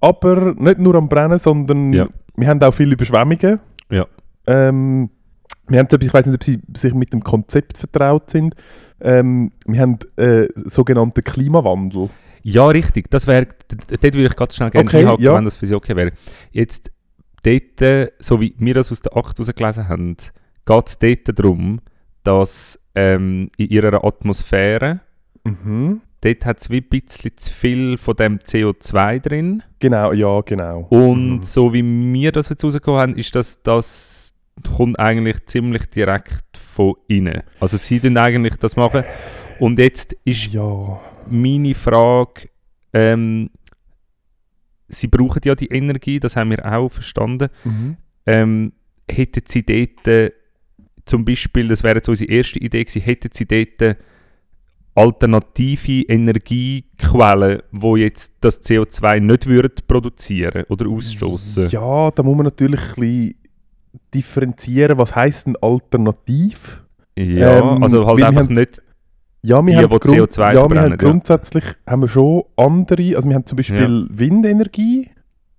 Aber nicht nur am Brennen, sondern Ja. wir haben auch viele Überschwemmungen. Ja. Ähm, wir haben, ich weiß nicht, ob Sie sich mit dem Konzept vertraut sind. Ähm, wir haben äh, sogenannten Klimawandel. ja, richtig. Das wäre, dort würde ich ganz schnell gerne Okay, einhaken, ja. wenn das für Sie okay wäre. Jetzt, dort, äh, so wie wir das aus der Akte herausgelesen haben, geht es dort darum, dass ähm, in ihrer Atmosphäre Mhm. dort hat es wie ein bisschen zu viel von dem CO2 drin. Genau, ja, genau. Und Mhm. so wie wir das jetzt rausgekommen haben, ist das, das kommt eigentlich ziemlich direkt von innen. Also sie tun eigentlich das machen. Und jetzt ist Ja. meine Frage, ähm, sie brauchen ja die Energie, das haben wir auch verstanden. Mhm. Ähm, hätten sie dort äh, zum Beispiel, das wäre jetzt unsere erste Idee gewesen, hätten sie dort alternative Energiequellen, wo jetzt das CO2 nicht würden produzieren oder ausstoßen. Ja, da muss man natürlich ein bisschen differenzieren, was heisst denn alternativ? Ja, Ähm, also halt einfach haben- nicht. Ja, wir Die, haben, die Grund- CO2 ja, wir haben verbrennen, ja. grundsätzlich haben wir schon andere, also wir haben zum Beispiel Windenergie,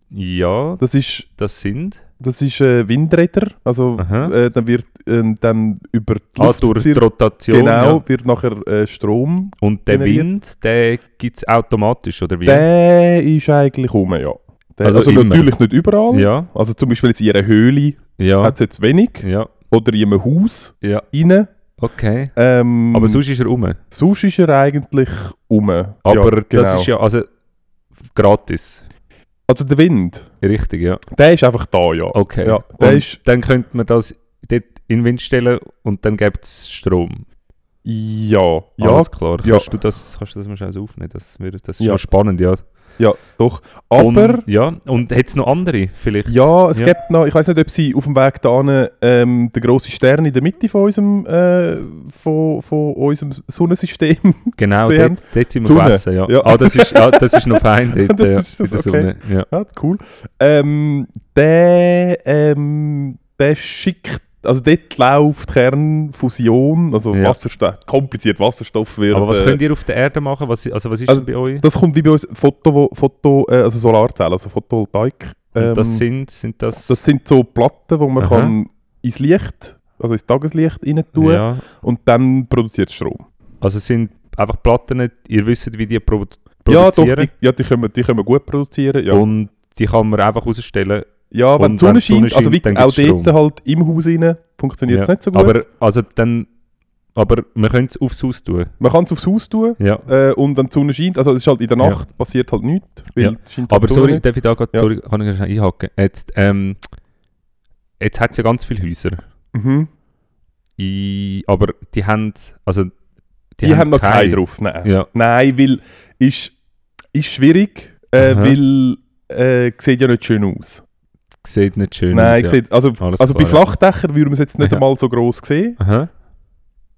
Ja, das ist, das sind. das ist äh, Windräder, also äh, dann wird äh, dann über die Ah, durch die Rotation. genau, Ja. wird nachher äh, Strom, Und der generiert. Wind, der gibt es automatisch, oder wie? der ist eigentlich rum, ja. Also also natürlich nicht überall, ja, also zum Beispiel jetzt in einer Höhle ja, hat es jetzt wenig, ja, oder in einem Haus ja, rein. okay. Ähm, Aber sonst ist er rum. sonst ist er eigentlich um. Aber ja, genau. das ist ja also gratis. Also der Wind, Richtig, ja. der ist einfach da, ja. Okay. Ja, der und ist- dann könnte man das dort in den Wind stellen und dann gibt es Strom. Ja, ja, Alles klar. ja. Kannst, du das, kannst du das mal schnell aufnehmen? Das, wäre, das ist Ja. schon spannend, ja. Ja, doch. Aber, und, ja, und hat es noch andere vielleicht? ja, es Ja. gibt noch, ich weiß nicht, ob sie auf dem Weg da ähm, den grossen Stern in der Mitte von unserem, äh, von, von unserem Sonnensystem. Genau, dort, dort sind wir gegessen, ja. Ja. Ah, das ist, ja, das ist noch fein dort, Das ja, ist in der das, Sonne. Ja. ja, cool. Ähm, der, ähm, der schickt, also dort läuft Kernfusion, also Ja. Wasserstoff, kompliziert Wasserstoff wird. Aber was äh, könnt ihr auf der Erde machen? Was, also was ist Also, bei euch? Das kommt wie bei uns Foto, Foto äh, also Solarzellen, also Photovoltaik. Ähm, das sind, sind das... das sind so Platten, wo man Aha. kann ins Licht, also ins Tageslicht rein tun ja, und dann produziert Strom. also es sind einfach Platten, ihr wisst, wie die produ Ja, doch, produzieren. die, ja, die, können, die können gut produzieren. Ja, Und die kann man einfach rausstellen. Ja wenn die Sonne die scheint, also wie auch dort halt im Haus rein, funktioniert es Ja. nicht so gut. Aber, also dann, aber man könnte es aufs Haus tun. man kann es aufs Haus tun Ja. äh, und wenn die Sonne scheint, also es ist halt in der Ja. Nacht, passiert halt nichts, weil Ja. halt Aber die sorry, darf ich da gerade, Ja. sorry, kann ich schnell einhaken. Jetzt, ähm, jetzt hat es ja ganz viele Häuser. Mhm. I, aber die haben, also Die, haben noch keine drauf, nein. Ja, Nein, weil ist, ist schwierig, äh, weil äh, sieht ja nicht schön aus. Sieht nicht schön Nein, aus. Ja. sieht, also, Alles also bei klar, ja. Flachdächern würden wir es jetzt nicht Ja. einmal so gross sehen, Aha.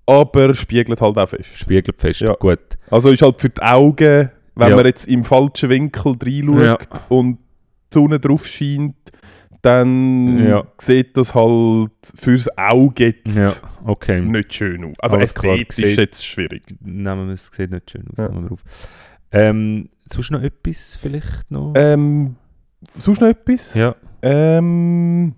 aber spiegelt halt auch fest. Spiegelt fest, Ja. gut. Also ist halt für die Augen, wenn Ja. man jetzt im falschen Winkel reinschaut Ja. und die Sonne drauf scheint, dann Ja. sieht das halt fürs Auge jetzt Ja, okay. nicht schön aus. Also Alles klar, ästhetisch sieht- jetzt schwierig. Nehmen wir es, sieht nicht schön aus. Ja. Nehmen wir auf. Ähm, sonst noch etwas vielleicht noch? Ähm, sonst noch etwas? ja. Ähm,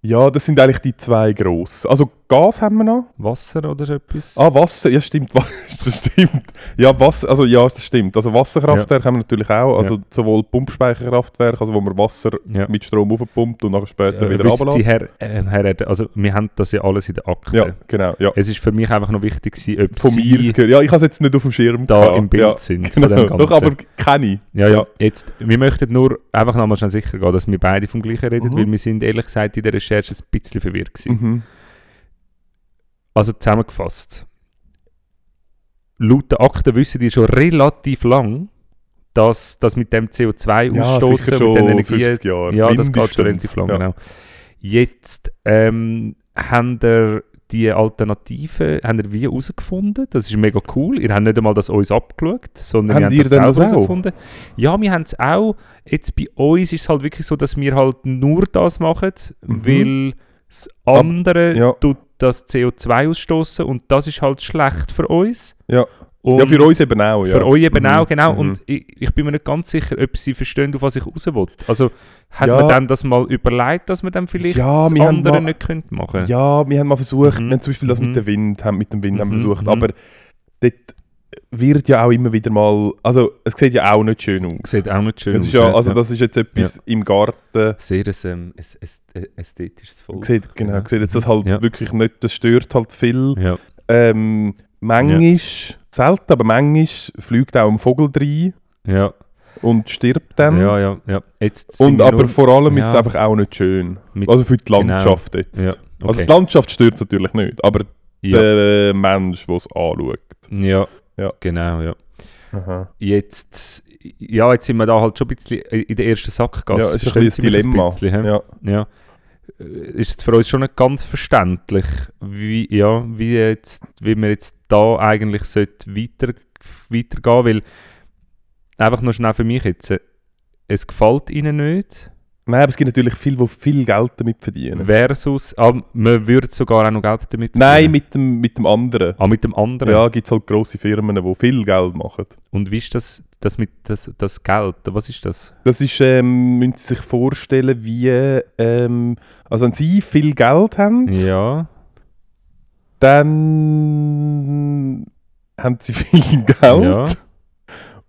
ja, das sind eigentlich die zwei grossen. Also Gas haben wir noch. Wasser oder so etwas? Ah, Wasser, ja stimmt, das stimmt. Ja, Wasser, also ja, das stimmt. Also Wasserkraftwerke haben wir natürlich auch, also sowohl Pumpspeicherkraftwerke, also wo man Wasser ja. mit Strom aufpumpt und nachher später wieder wissen Sie, runterlässt. Herr, äh, Herr also wir haben das ja alles in der Akte. Ja, genau, ja. Es ist für mich einfach noch wichtig gewesen, ob Von mir Sie zu hören. Ja, ich habe es jetzt nicht auf dem Schirm da gehabt. im Bild ja, sind von dem Genau. Ganzen. Doch, aber kenne ich. ja, ja, ja. jetzt, wir möchten nur einfach nochmal schnell sicher gehen, dass wir beide vom Gleichen reden, Mhm. weil wir sind ehrlich gesagt in der Recherche ein bisschen verwirrt gewesen. Mhm. Also zusammengefasst. Laut der Akte wissen die schon relativ lang, dass das mit dem Ja, CO2-Ausstoßen, sicher mit den Energien, 50 Jahre. ja, das geht schon relativ lang, Ja. genau. Jetzt ähm, haben ihr die Alternative haben ihr wie herausgefunden. Das ist mega cool. Ihr habt nicht einmal das uns abgeschaut, sondern Habt wir haben ihr das selber herausgefunden. Ja, wir haben es auch. Jetzt bei uns ist es halt wirklich so, dass wir halt nur das machen, Mhm. weil das andere ja. tut das CO2 ausstoßen und das ist halt schlecht für uns. Ja. Und ja, für uns eben auch. Ja. Für euch eben Mhm. auch, genau. Mhm. Und ich, ich bin mir nicht ganz sicher, ob sie verstehen, auf was ich raus will. Also, hat Ja. man dann das mal überlegt, dass man dann vielleicht Ja, das andere mal- nicht könnte machen Ja, wir haben mal versucht, Mhm. zum Beispiel das Mhm. mit dem Wind, haben, mit dem Wind haben wir Mhm, versucht, mhm. aber dort wird ja auch immer wieder mal, also es sieht ja auch nicht schön aus. Sieht auch nicht schön es aus. ist ja, also das ist jetzt etwas im Garten, Sehr ein ähm, äs- äs- ästhetisches Volk. sieht, genau, Ja. sieht jetzt das halt Ja. wirklich nicht, das stört halt viel. Ja. Ähm, manchmal, selten, aber manchmal fliegt auch ein Vogel rein Ja. und stirbt dann. ja, ja, ja. Jetzt Und aber nur vor allem ist es Ja. einfach auch nicht schön. mit, Also für die Genau. Landschaft jetzt. ja, Also okay. die Landschaft stört es natürlich nicht, aber ja. der Mensch, der es anschaut. ja, Ja. genau, ja. Aha. Jetzt, ja, jetzt sind wir da halt schon ein bisschen in der ersten Sackgasse. Ja, ist ein bisschen ein Dilemma. bisschen, hä? ja. Ja. ist jetzt für uns schon nicht ganz verständlich, wie, ja, wie, jetzt, wie man jetzt da eigentlich sollte weiter, weitergehen weil einfach nur schnell für mich jetzt, äh, es gefällt ihnen nicht, Nein, aber es gibt natürlich viele, die viel Geld damit verdienen. versus, ah, man würde sogar auch noch Geld damit Nein, verdienen. mit dem, mit dem anderen. Ah, mit dem anderen. Ja, gibt es halt grosse Firmen, die viel Geld machen. Und wie ist das, das mit das, das Geld? Was ist das? Das ist, ähm, müssen Sie sich vorstellen, wie, ähm, also wenn Sie viel Geld haben, Ja. dann haben Sie viel Geld Ja.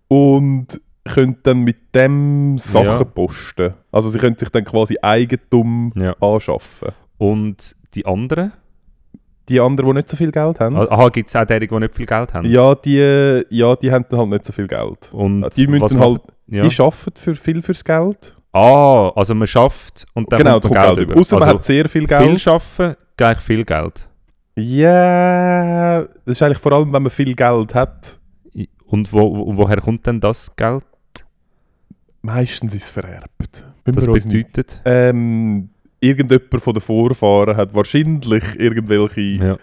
und können dann mit dem Sachen Ja. posten. Also Sie können sich dann quasi Eigentum ja. anschaffen. Und die anderen? Die anderen, die nicht so viel Geld haben, Aha, gibt es auch diejenigen, die nicht viel Geld haben? ja, die, ja, die haben dann halt nicht so viel Geld. Und Die müssen halt, ja. die arbeiten für viel fürs Geld. Ah, also man schafft und dann genau, kommt man Geld, Geld über. Außer man also hat sehr viel Geld. viel schaffen, gleich viel Geld. Ja, das ist eigentlich vor allem, wenn man viel Geld hat. Und wo, wo, woher kommt denn das Geld? Meistens ist es vererbt. Das wir nicht- bedeutet? Ähm, irgendjemand von den Vorfahren hat wahrscheinlich irgendwelche Ja.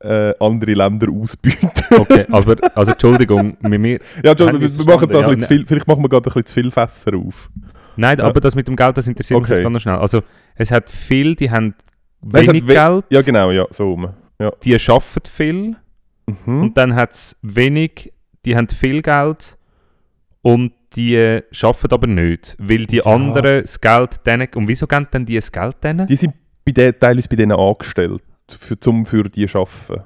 äh, andere Länder ausbeutet. Okay, aber also Entschuldigung, mit mir. ja, Haben wir, wir wir machen da verstanden, ein bisschen ja, viel, vielleicht machen wir gerade ein bisschen zu viel Fässer auf. Nein, Ja. aber das mit dem Geld, das interessiert mich Okay. jetzt ganz schnell. Also es hat viel, die haben wenig we- Geld, Ja, genau, ja, so rum. die schaffen viel Mhm. und dann hat es wenig, die haben viel Geld und die schaffen aber nicht, weil die Ja. anderen das Geld denen, und wieso geben denn die das Geld denen? Die sind bei de, teilweise bei denen angestellt, für, zum für die zu arbeiten.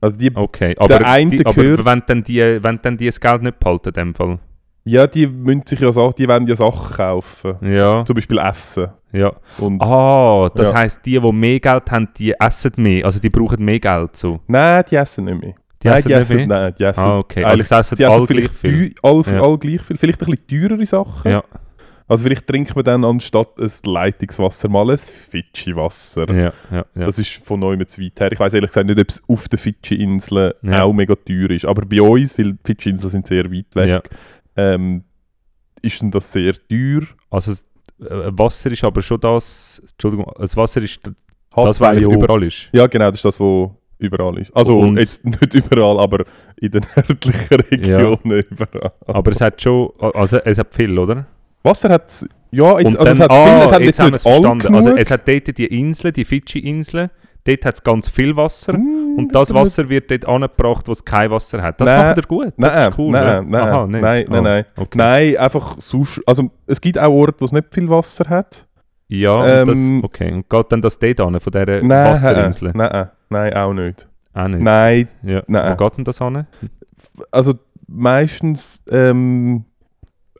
Also die, Okay, aber, eine die, aber gehört- wenn, dann die, wenn dann die das Geld nicht behalten, in dem Fall. ja, die müssen sich ja Sachen, die wollen ja Sachen kaufen. Ja, Zum Beispiel Essen. ja. Und Ah, das Ja. heisst, die, die mehr Geld haben, die essen mehr, also die brauchen mehr Geld so. Nein, die essen nicht mehr. Die nein, essen die nicht essen, nein, die essen Ah, okay. Also es essen die essen alle gleich vielleicht viel. teu- all, Ja. all gleich viel. Vielleicht ein bisschen teurere Sachen. Ja, Also vielleicht trinkt man dann anstatt ein Leitungswasser mal ein Fidschi-Wasser. ja, ja. ja. Das ist von neuem zu weit her. Ich weiß ehrlich gesagt nicht, ob es auf den Fidschi-Inseln Ja. auch mega teuer ist. Aber bei uns, weil die Fidschi-Inseln sind sehr weit weg, Ja. ähm, ist denn das sehr teuer. Also das, äh, Wasser ist aber schon das, Entschuldigung, das Wasser ist das, was ja- überall ist. Ja, genau, das ist das, was überall ist. Also Und- jetzt nicht überall, aber in den nördlichen Regionen überall. Aber es hat schon, also es hat viel, oder? Wasser hat ja, jetzt, Und also es dann- hat viel, ah, es hat jetzt jetzt haben wir nicht es verstanden. Also es hat dort die Inseln, die Fidschi-Inseln, dort hat es ganz viel Wasser. Mm, Und das Wasser wird dort angebracht, wo es kein Wasser hat. Das Nein, macht er gut. Das Nein, ist cool. nein, ja. nein, Aha, nein, nein, Ah, nein. Okay. Nein, einfach sonst. Also es gibt auch Orte, wo es nicht viel Wasser hat. Ja, Ähm, das, okay. Und geht dann das dort an, von dieser Nein, Wasserinsel? Nein, nein, auch nicht. Auch nicht. Nein, Ja. nein. Wo geht denn das an? also meistens, ähm,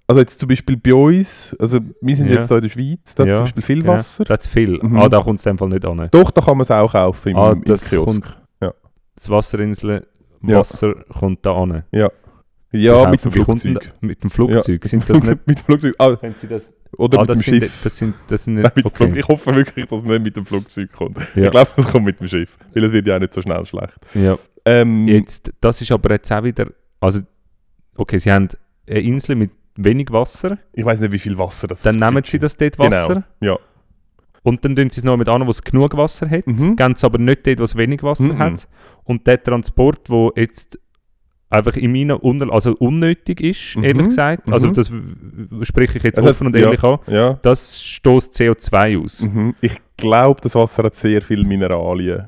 also jetzt zum Beispiel bei uns, also wir sind Ja. jetzt hier in der Schweiz, da hat Ja, zum Beispiel viel Ja. Wasser. Das ist viel. Mhm. Ah, da kommt es in dem Fall nicht an. Doch, da kann man es auch kaufen im, Ah, im das Kiosk. kommt- Das Wasserinsel, Ja. Wasser kommt da an. Ja, Zu mit dem Flugzeug. da- Mit dem Flugzeug? Ja, Sind das nicht... mit dem Flugzeug. Ah, Können Sie das... oder ah, mit das dem sind, Schiff. Das sind, das sind Nein, nicht... dem Okay. Flug- Ich hoffe wirklich, dass es nicht mit dem Flugzeug kommt. Ja. Ich glaube, es kommt mit dem Schiff. Weil es wird ja auch nicht so schnell schlecht. Ja. Ähm, Jetzt, das ist aber jetzt auch wieder... Also, okay, Sie haben eine Insel mit wenig Wasser, ich weiß nicht, wie viel Wasser das dann auf nehmen Sie das dort Genau, Wasser ja. und dann tun Sie es noch mit an, wo es genug Wasser hat. Mhm. Geben es aber nicht dort, wo es wenig Wasser Mhm. hat. Und der Transport, wo jetzt einfach in meinen Unter also unnötig ist, Mhm. ehrlich gesagt, also Mhm. das w- w- spreche ich jetzt Also, offen und ja. ehrlich an, Ja. das stößt CO2 aus. Mhm. Ich glaube, das Wasser hat sehr viele Mineralien.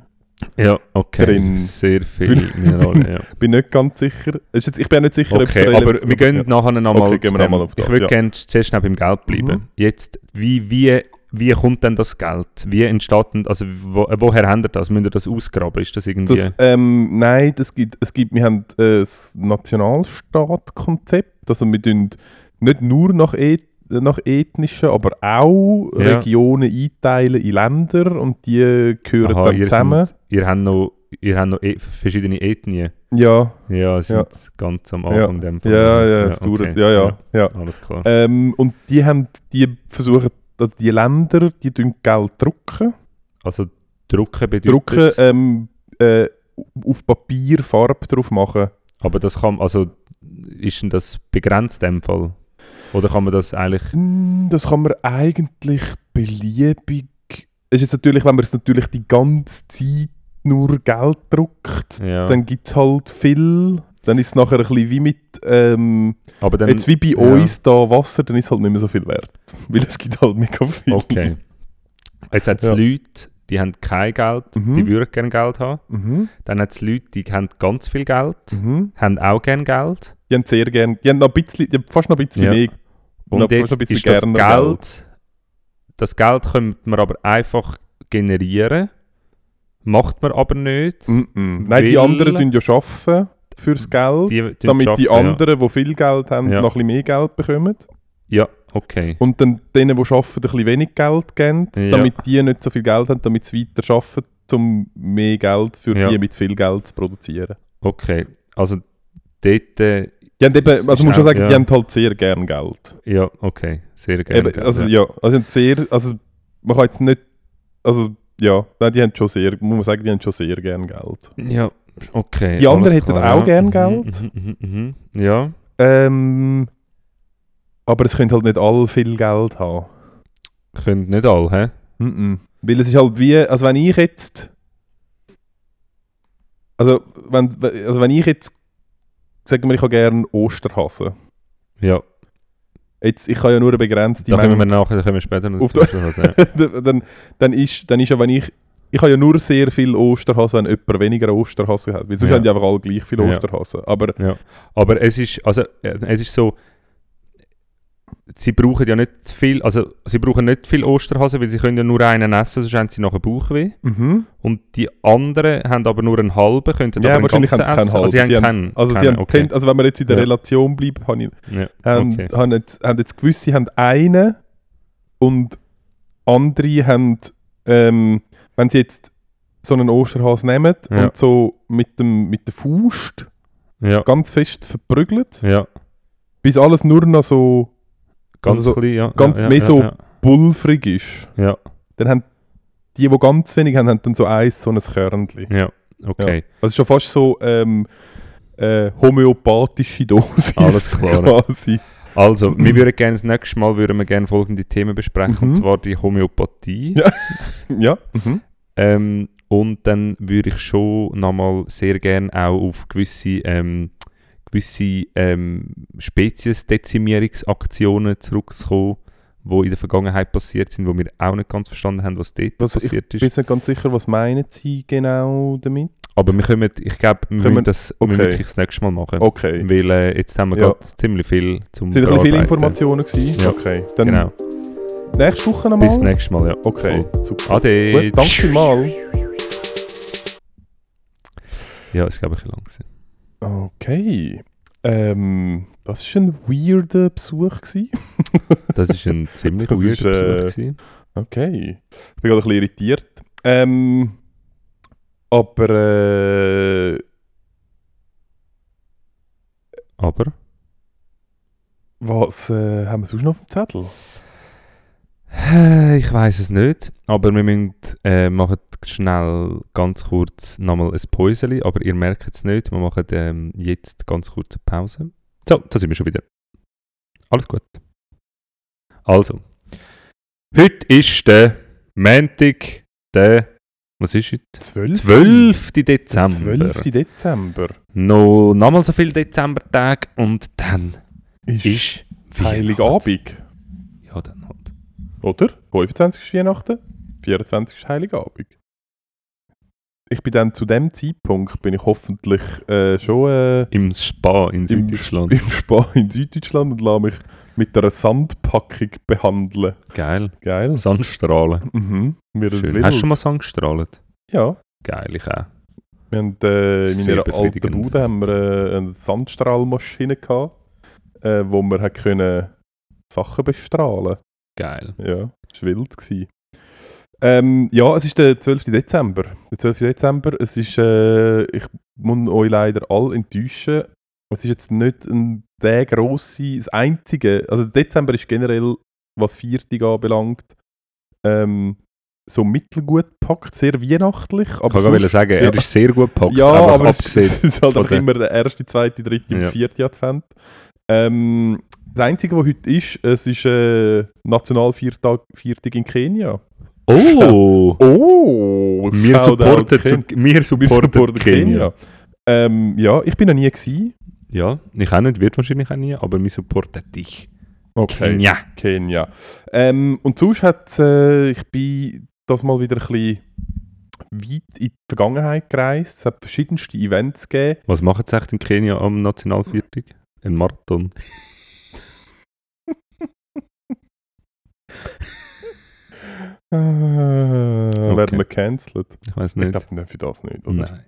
Ja, okay. Drin. Sehr viel Mineralien, ja. Bin nicht ganz sicher. Jetzt, ich bin nicht sicher, ob es Okay, relevant- aber wir gehen ja. nachher nochmal Okay, auf das, Ich würde ja. gerne zuerst beim Geld bleiben. Mhm. Jetzt, wie, wie, wie kommt denn das Geld? Wie entsteht denn, also wo, woher habt ihr das? Müsst ihr das ausgraben? Ist das irgendwie... Das, ähm, nein, das gibt, es gibt, wir haben äh, das Nationalstaatkonzept. Also wir tun nicht nur nach, et nach ethnischen, aber auch Ja. Regionen einteilen in Länder und die gehören Aha, dann ihr, zusammen. Sind, ihr habt noch, ihr habt noch e verschiedene Ethnien. Ja, Ja, sind Ja. ganz am ja, Anfang dem Fall. ja, ja, es dauert, okay, ja, ja, ja. Alles klar. Ähm, und die haben, die versuchen, also die Länder, die Geld drucken. Also drucken bedeutet... drucken, ähm, äh, auf Papier Farbe drauf machen. aber das kann, also ist denn das begrenzt in dem Fall? Oder kann man das eigentlich... Mm, Das kann man eigentlich beliebig es ist jetzt natürlich, wenn man es natürlich die ganze Zeit nur Geld druckt, Ja. dann gibt es halt viel. Dann ist es nachher ein bisschen wie mit, ähm, aber dann, jetzt wie bei ja. uns da Wasser, dann ist es halt nicht mehr so viel wert. Weil es gibt halt mega viel. Okay. Jetzt hat es Ja. Leute, die haben kein Geld, Mhm. die würden gerne Geld haben. Mhm. Dann hat es Leute, die haben ganz viel Geld, Mhm. haben auch gerne Geld. Die haben sehr gern, die haben noch ein bisschen, die haben fast noch ein bisschen Ja. mehr. Und Noch jetzt ist das Geld, gerne das Geld könnte man aber einfach generieren, macht man aber nicht. Mhm. Nein, die anderen tun ja arbeiten fürs Geld, Die, die damit die arbeiten, anderen, die viel Geld haben, Ja. noch ein bisschen mehr Geld bekommen. Ja, ja okay. Und dann denen, die arbeiten, ein bisschen wenig Geld geben, Ja. damit die nicht so viel Geld haben, damit sie weiter arbeiten, um mehr Geld für Ja. die mit viel Geld zu produzieren. Okay, also dort, äh, Die haben eben, also muss schon auch- sagen, ja. die haben halt sehr gern Geld. ja, okay, sehr gerne. Eben, also ja, also, sehr, also man kann jetzt nicht, also ja, nein, die haben schon sehr, muss man sagen, die haben schon sehr gern Geld. ja, okay. Die anderen hätten klar, auch ja. gern Mhm, Geld. Mhm, mhm, mhm. Ja, Ähm, aber es können halt nicht alle viel Geld haben. können nicht alle, hä? Mhm. Weil es ist halt wie, also wenn ich jetzt, also wenn, also wenn ich jetzt, sagen wir, ich habe gerne Osterhasen. Ja, Jetzt, ich kann ja nur eine begrenzte da kommen wir Menge. nachher, da kommen wir später noch Auf zu. ja. dann, dann, ist, dann ist ja, wenn ich, ich habe ja nur sehr viel Osterhasen, wenn jemand weniger Osterhasen hat. Weil sonst Ja. haben die einfach alle gleich viele Ja. Osterhasen. Aber Aber es ist, also, äh, es ist so, sie brauchen ja nicht viel, also sie brauchen nicht viel Osterhasen, weil sie können ja nur einen essen, sonst haben sie nachher Bauchweh. mhm. Und die anderen haben aber nur einen halben, könnten ja, aber wahrscheinlich haben sie keinen essen. Halb. Also sie haben keinen. also, sie keinen, haben okay. also wenn wir jetzt in der Ja. Relation bleiben, haben, ja, haben, okay. haben, jetzt, haben jetzt gewisse haben einen und andere haben, ähm, wenn sie jetzt so einen Osterhase nehmen Ja. und so mit, dem, mit der Faust ja, ganz fest verprügelt, ja, bis alles nur noch so ganz Also so klein, ganz mehr so- pulverig ist. Dann haben die, die ganz wenig haben, haben dann so eins, so ein Körnchen. ja, okay. Also schon fast so ähm, äh, homöopathische Dosis. Alles klar. Quasi. Also, wir würden gerne das nächste Mal würden wir gerne folgende Themen besprechen, Mhm. und zwar die Homöopathie. Ja. Ja. Mhm. Ähm, und dann würde ich schon nochmal sehr gerne auch auf gewisse, ähm, gewisse ähm, Speziesdezimierungsaktionen zurückkommen, die in der Vergangenheit passiert sind, wo wir auch nicht ganz verstanden haben, was dort Was, ich passiert bin ist. jetzt nicht ganz sicher, was meinen Sie genau damit? Aber wir können, ich glaube, wir Können müssen wir- das wir okay. müssen wirklich das nächste Mal machen. Okay. Weil äh, jetzt haben wir Ja. gerade ziemlich viel zum bisschen viele. Informationen gewesen? Ja. Okay. Dann Genau. Nächste Woche nochmal? Bis nächstes Mal, ja. Okay, Voll. super. Ade. Gut, danke vielmals. Ja, war glaube ich ein bisschen lang. gewesen. Okay. Ähm, das war ein weirder Besuch. Das ist ein ziemlich Das weirder ist, äh, Besuch. gewesen. Okay. Ich bin gerade ein bisschen irritiert. Ähm, aber äh, Aber was äh, haben wir sonst noch auf dem Zettel? Äh, Ich weiß es nicht, aber wir müssen, äh, machen schnell ganz kurz nochmal ein Päuseli, aber ihr merkt es nicht, wir machen ähm, jetzt ganz kurz eine Pause. So, da sind wir schon wieder. Alles gut. Also, heute ist der Montag, der, was ist heute? 12. 12. Dezember. 12. Dezember Noch nochmal so viele Dezembertage und dann ist, ist Heiligabend. Ja, dann halt. Oder? 25 ist Weihnachten, 24 ist Heiligabend. Ich bin dann zu dem Zeitpunkt, bin ich hoffentlich äh, schon äh, Im Spa in im, Süddeutschland. im Spa in Süddeutschland und lasse mich mit einer Sandpackung behandeln. Geil. Geil. Sandstrahlen. Mhm. Schön. Hast du schon mal Sand gestrahlt? Ja. Geil, ich auch. Wir haben, äh, in meiner alten. Bude haben wir äh, eine Sandstrahlmaschine gehabt, äh, wo wir können Sachen bestrahlen Geil. Ja, das war wild. Gewesen. Ähm, ja, es ist der 12. Dezember. Der 12. Dezember, es ist, äh, ich muss euch leider alle enttäuschen. Es ist jetzt nicht ein, der grosse, das einzige, also Dezember ist generell, was Viertig anbelangt, ähm, so mittelgut gepackt, sehr weihnachtlich. Ich Aber kann sonst- sagen, ja. er ist sehr gut gepackt. ja, aber es, es ist halt einfach immer der erste, zweite, dritte und Ja. vierte Advent. Ähm, das Einzige, was heute ist, es ist äh, Nationalviertag Viertag in Kenia. Oh! Oh! Wir supporten, zu, Ken- wir Wir supporten supporten Kenia. Kenia. Ähm, ja, ich bin noch nie gewesen. Ja, ich auch nicht, wird wahrscheinlich auch nie, aber wir supporten dich. Okay. Kenia. Kenia. Ähm, und sonst hat äh, ich bin das mal wieder ein bisschen weit in die Vergangenheit gereist. Es hat verschiedenste Events gegeben. Was machen sie echt in Kenia am Nationalviertag? Ein Marathon. Äh, Werden wir cancelled? Ich weiß Ich nicht. glaube nicht für das nicht. Oder? Nein.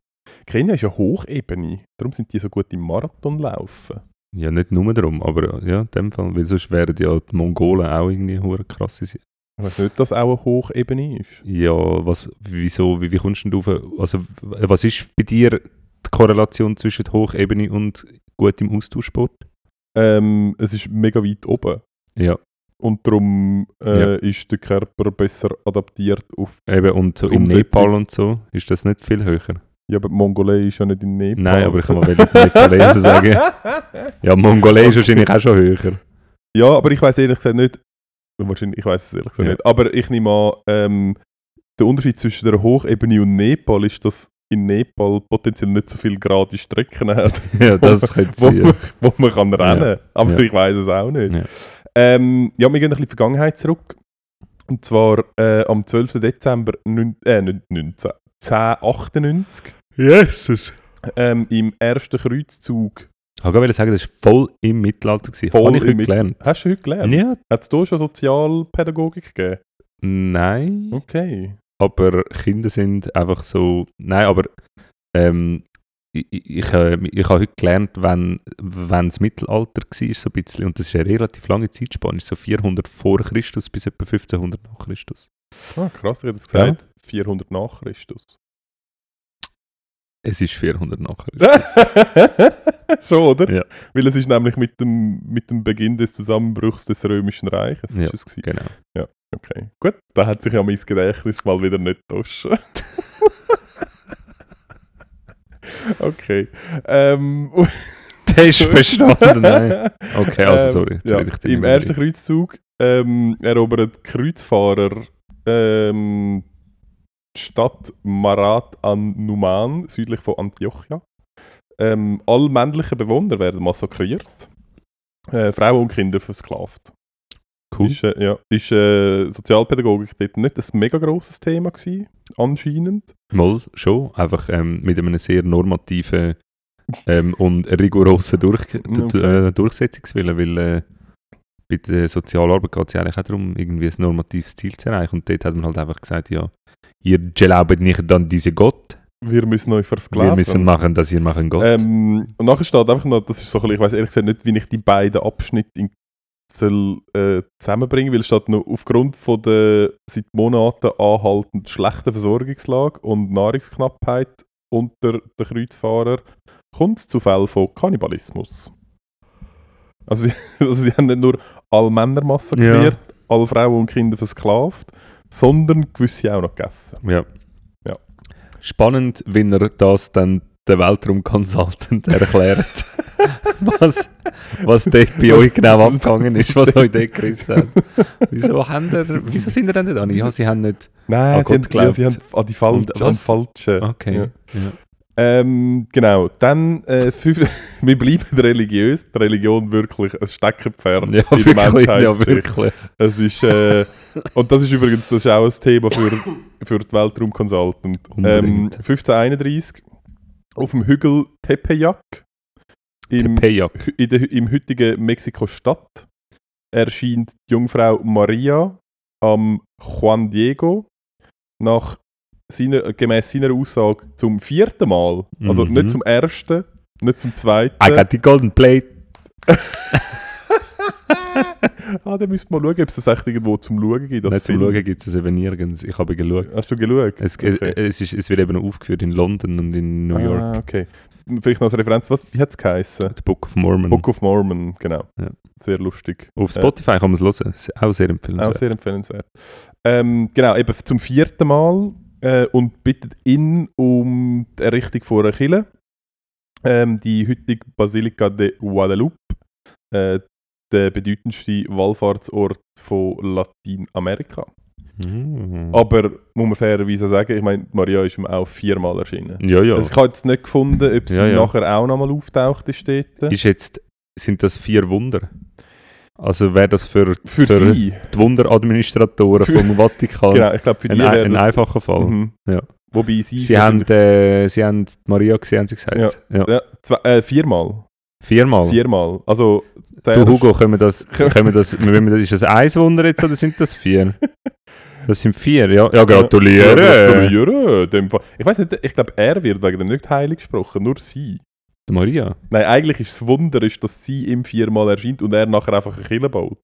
Kenia ist ja Hochebene. Darum sind die so gut im Marathon laufen. Ja, nicht nur darum, aber ja, in dem Fall. Weil sonst wären ja die Mongolen auch irgendwie hure krasse. Se- Ich weiß nicht, dass auch eine Hochebene ist. Ja, was, wieso, wie, wie kommst du denn drauf? Also, was ist bei dir die Korrelation zwischen Hochebene und gutem Austauschsport? Ähm, es ist mega weit oben. Ja, Und darum äh, Ja. ist der Körper besser adaptiert auf. eben, und so in Umsetzung. Nepal und so, ist das nicht viel höher? Ja, aber Mongolei ist ja nicht in Nepal. Nein, aber ich kann mal Nepalesen sagen. Ja, Mongolei ist wahrscheinlich auch schon höher. Ja, aber ich weiß ehrlich gesagt nicht. Wahrscheinlich, ich weiß es ehrlich gesagt Ja. nicht. Aber ich nehme an, ähm, der Unterschied zwischen der Hochebene und Nepal ist, dass in Nepal potenziell nicht so viele gerade Strecken hat, Ja, das könnte wo, man, wo man kann rennen kann. Aber Ja. ich weiß es auch nicht. Ja. Ähm, ja, wir gehen ein bisschen in die Vergangenheit zurück. Und zwar äh, am 12. Dezember neun, äh, nicht 19, 1098 Jesus! ähm, im ersten Kreuzzug. Ich wollte sagen, das war voll im Mittelalter. Gewesen. Voll Habe ich heute gelernt. Hast du heute gelernt? Ja, Hat es da schon Sozialpädagogik gegeben? nein. Okay. aber Kinder sind einfach so. Nein, aber ähm, ich, ich, ich, äh, ich habe heute gelernt, wenn wenn das Mittelalter war, so ein bisschen, und das ist eine relativ lange Zeitspanne, so 400 vor Christus bis etwa 1500 nach Christus. Ah, krass, ich hätte es gesagt. 400 nach Christus. Es ist 400 nach Christus. Schon, oder? Ja. Weil es ist nämlich mit dem, mit dem Beginn des Zusammenbruchs des Römischen Reiches. Ja. Ist es genau. Okay. Gut, da hat sich ja mein Gedächtnis mal wieder nicht getauscht. okay. Ähm, Der ist verstanden, nein. Okay, also Ähm, sorry. Ja, Im ersten. Kreuzzug ähm, erobern die Kreuzfahrer ähm, die Stadt Marat an Numan, südlich von Antiochia. Ähm, alle männlichen Bewohner werden massakriert. Äh, Frauen und Kinder versklavt. Cool. Ist, äh, ja, ist äh, Sozialpädagogik dort nicht ein mega grosses Thema gewesen, anscheinend. Mal schon, einfach ähm, mit einem sehr normativen ähm, und rigorosen Durch Okay. äh, Durchsetzungswillen, weil äh, bei der Sozialarbeit geht es ja eigentlich auch darum, irgendwie ein normatives Ziel zu erreichen. Und dort hat man halt einfach gesagt, ja, ihr glaubt nicht an diese Gott, Wir müssen euch versklaven. wir müssen machen, dass ihr machen Gott. Ähm, und nachher steht einfach noch, das ist so ich weiß ehrlich gesagt nicht, wie ich die beiden Abschnitte in, soll, äh, zusammenbringen weil steht noch aufgrund von der seit Monaten anhaltend schlechten Versorgungslage und Nahrungsknappheit unter den Kreuzfahrern kommt es zu Fällen von Kannibalismus. Also sie, also sie haben nicht nur alle Männer massakriert, alle Frauen und Kinder versklavt, sondern gewisse auch noch gegessen. ja. ja. Spannend, wenn er das dann der Weltraum-Consultant erklärt, was, was dort bei euch genau abgegangen ist, was euch dort gerissen hat. Wieso, haben ihr, wieso sind ihr denn nicht an? Ja, sie haben nicht... Nein, sie, haben, ja, sie haben an die falschen, Und an falschen. Okay. Ja. Ja. Ähm, genau, dann, äh, fünf, wir bleiben religiös, die Religion wirklich ein Steckenpferd Ja, in der wirklich, ja, wirklich. Es ist, äh, und das ist übrigens das ist auch ein Thema für, für die Weltraum-Consultant. Ähm, Unbedingt. 1531 auf dem Hügel Tepeyac im, Tepeyac. in der, im heutigen Mexiko-Stadt erscheint die Jungfrau Maria am Juan Diego nach seiner, gemäß seiner Aussage zum vierten Mal. Also Mhm. nicht zum ersten, nicht zum zweiten. I got the golden plate. ah, dann müssen wir mal schauen, ob es das echt irgendwo zum Schauen gibt. das Nicht zum Film. Schauen gibt es eben nirgends. Ich habe geschaut. Hast du geschaut? Es, Okay. es, ist, es wird eben aufgeführt in London und in New York. Ah, okay. Vielleicht noch als Referenz, was, wie hat es geheißen? The Book of Mormon. Book of Mormon, genau. Ja. Sehr lustig. Auf Spotify kann man es hören. Auch sehr Auch empfehlenswert. sehr empfehlenswert. Ähm, genau, eben zum vierten Mal äh, und bittet ihn um die Errichtung von einer Kirche. Ähm, die heutige Basilica de Guadalupe, äh, der bedeutendste Wallfahrtsort von Lateinamerika. Mm. Aber muss man fairerweise sagen, ich meine, Maria ist ihm auch viermal erschienen. Ja, ja. Also ich habe jetzt nicht gefunden, ob sie Ja, ja. nachher auch nochmal auftaucht ist dort. ist jetzt, sind das vier Wunder? Also wäre das für, Für, für die Wunderadministratoren Für- vom Vatikan Genau, ich glaube für die ein, ein einfacher Fall. Mhm. Ja. Wobei sie... Sie, haben, äh, sie haben Maria gesehen, haben sie gesagt. Ja. Ja. Ja, zwei, äh, viermal. Viermal. Viermal. Also... Du Hugo, können wir das, können wir das, wenn wir das, ist das ein Wunder jetzt oder sind das vier? Das sind vier, ja. Ja, gratuliere! Ja, gratuliere. Dem Fall. Ich weiß nicht, ich glaube, er wird wegen dem nicht heilig gesprochen, nur sie. Die Maria. Nein, eigentlich ist das Wunder, ist, dass sie ihm viermal erscheint und er nachher einfach eine Kille baut.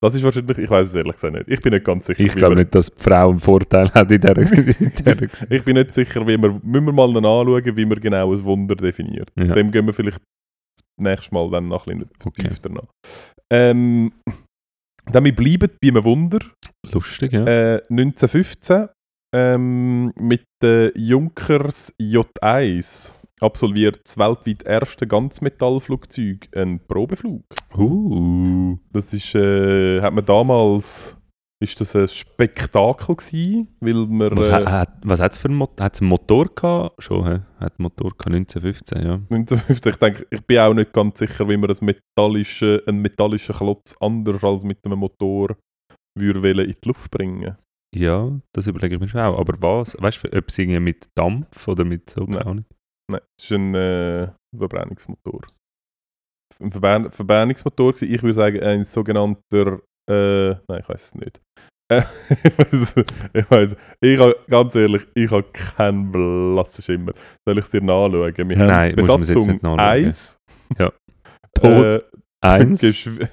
Das ist wahrscheinlich, ich weiß es ehrlich gesagt nicht. Ich bin nicht ganz sicher. Ich glaube nicht, dass die Frau einen Vorteil hat in dieser, dieser Ich bin nicht sicher, wie wir, müssen wir mal anschauen, wie man genau ein Wunder definiert. Ja. Dem gehen wir vielleicht das nächste Mal dann noch ein bisschen Okay. vertiefter nach. Ähm, dann wir bleiben bei einem Wunder. Lustig, ja. Äh, 1915 ähm, mit der Junkers J1 absolviert das weltweit erste Ganzmetallflugzeug einen Probeflug. Uh. Das ist, äh, hat man damals, ist das ein Spektakel gewesen, weil man Was, äh, hat, was hat es für einen Motor? Hat es einen Motor gehabt? Schon, hä? Hat einen Motor gehabt, 1915, ja. 1950, ich denke, ich bin auch nicht ganz sicher, wie man ein metallische, einen metallischen Klotz anders als mit einem Motor würde in die Luft bringen. Ja, das überlege ich mir schon auch. Aber was? Weißt du, ob es irgendwie mit Dampf oder mit so, Nein. Nein, es ist ein äh, Verbrennungsmotor. Ein Verbrenn Verbrennungsmotor gewesen. Ich würde sagen, ein sogenannter, äh, nein, ich weiß es nicht. Äh, ich weiß es- ich weiß, ich habe, ganz ehrlich, ich habe keinen blassen Schimmer. Soll ich es dir nachschauen? Wir haben Nein, jetzt Besatzung nicht nachschauen. 1. Ja. Tot. Eins. Geschw-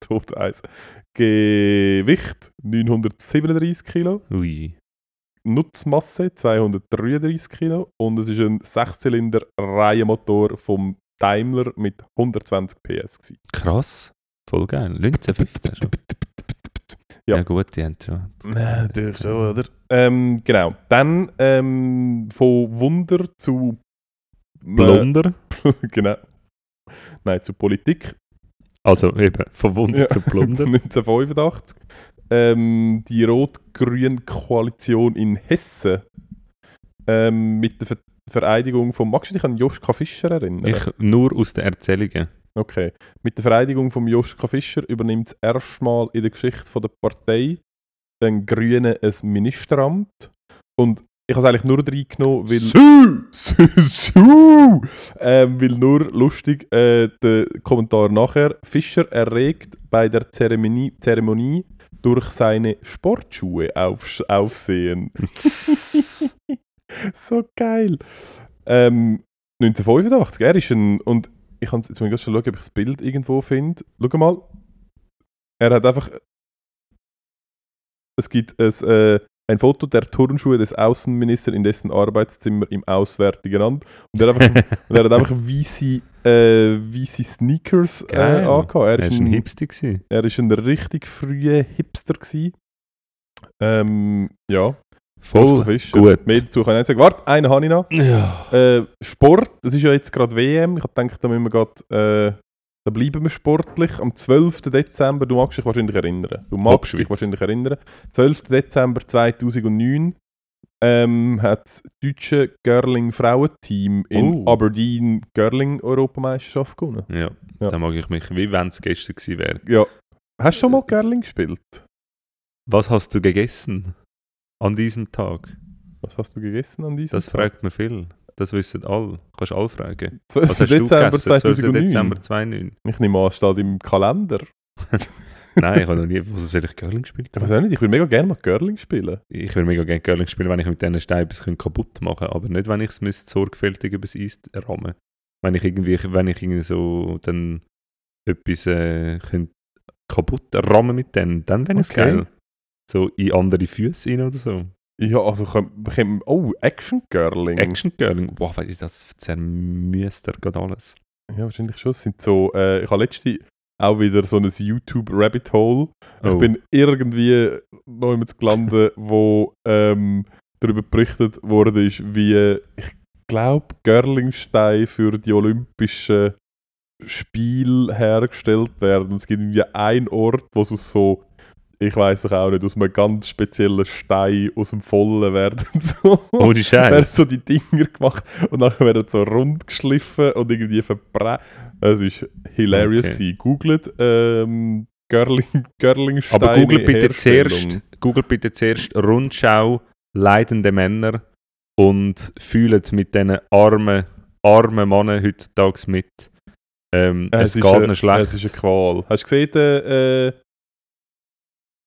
Tod 1. Gewicht 937 Kilo. Ui. Nutzmasse 233 Kilo. Und es ist ein Sechszylinder-Reihenmotor vom Daimler mit 120 PS. Gewesen. Krass. Voll geil. 1915 schon. Ja. Ja. gut, die haben schon. Natürlich schon, oder? Ähm, genau. Dann ähm, von Wunder zu. Blunder. genau. Nein, zu Politik. Also eben, von Wunder Ja. zu Plunder. 1985. Ähm, die rot-grüne Koalition in Hessen. Ähm, mit der Ver Vereidigung von. Magst du dich an Joschka Fischer erinnern? Ich nur aus den Erzählungen. Okay. Mit der Vereidigung von Joschka Fischer übernimmt das erste Mal in der Geschichte von der Partei ein Grüne ein Ministeramt. Und ich habe es eigentlich nur reingenommen, weil. Su! Su! Ähm, weil nur lustig äh, der Kommentar nachher. Fischer erregt bei der Zeremonie, Zeremonie durch seine Sportschuhe auf, Aufsehen. so geil. Ähm, 1985, er ist ein. Und ich kann jetzt mal ganz schnell schauen, ob ich das Bild irgendwo finde. Schau mal. Er hat einfach. Es gibt ein, äh, ein Foto der Turnschuhe des Außenministers in dessen Arbeitszimmer im Auswärtigen Amt. Und er, hat einfach, und er hat einfach weiße, äh, weiße Sneakers äh, angehabt. Er Er ist, war ein ein, Hipster. gewesen. er ist ein richtig früher Hipster. Gewesen. Ähm, ja. Voll Fischer. gut. Mehr dazu kann ich nicht sagen. Warte, einen habe ich noch. Ja. Äh, Sport, das ist ja jetzt gerade WM. Ich gedacht, da müssen wir gerade, äh, da bleiben wir sportlich. Am 12. Dezember, du magst dich wahrscheinlich erinnern. Du magst dich Hauptschweiz. wahrscheinlich erinnern. 12. Dezember 2009 ähm, hat das deutsche Girling-Frauenteam in Oh. Aberdeen Girling-Europameisterschaft gewonnen. ja. Ja. Da mag ich mich, wie wenn es gestern gewesen wäre. Ja. Hast du schon mal Girling gespielt? Was hast du gegessen an diesem Tag? Was hast du gegessen an diesem Das Tag? fragt mir viel. Das wissen alle. Kannst alle fragen. 12. Was hast du Dezember? 12. 2009. Dezember 2009. Ich nehme an, es steht im Kalender. Nein, ich habe noch nie. Wo soll ich Girling gespielt? Ich weiß auch nicht, ich würde mega gerne mal Girling spielen. Ich würde mega gerne Girling spielen, wenn ich mit diesen Steinen etwas kaputt machen könnte. Aber nicht, wenn ich es müsste sorgfältig übers Eis rammen Wenn ich irgendwie, wenn ich irgendwie so dann etwas äh, kaputt rammen mit denen, dann wäre es Okay. geil. So in andere Füße rein oder so. Ja, also können, können, oh, Action Girling. Action Girling, boah, weil das zermüsst er gerade alles. Ja, wahrscheinlich schon. Es sind so, äh, ich habe letzte auch wieder so ein YouTube Rabbit Hole. Ich Oh. bin irgendwie noch jemand gelandet, wo ähm, darüber berichtet wurde, ist, wie ich glaube Girlingsteine für die Olympischen Spiele hergestellt werden. Und es gibt irgendwie einen Ort, wo es aus so ich weiß doch auch nicht, aus einem ganz speziellen Stein aus dem Vollen werden so, Ohne werden Scheiß. so die Dinger gemacht und nachher werden so rund geschliffen und irgendwie verbrannt. Es ist hilarious. Okay. Googlet ähm, Görling, Görlingsteine Aber google bitte, zuerst, google bitte zuerst Rundschau leidende Männer und fühlt mit diesen armen, armen Männern heutzutage mit. Ähm, es, ist geht eine, ihnen schlecht. Es ist eine Qual. Hast du gesehen, der, äh,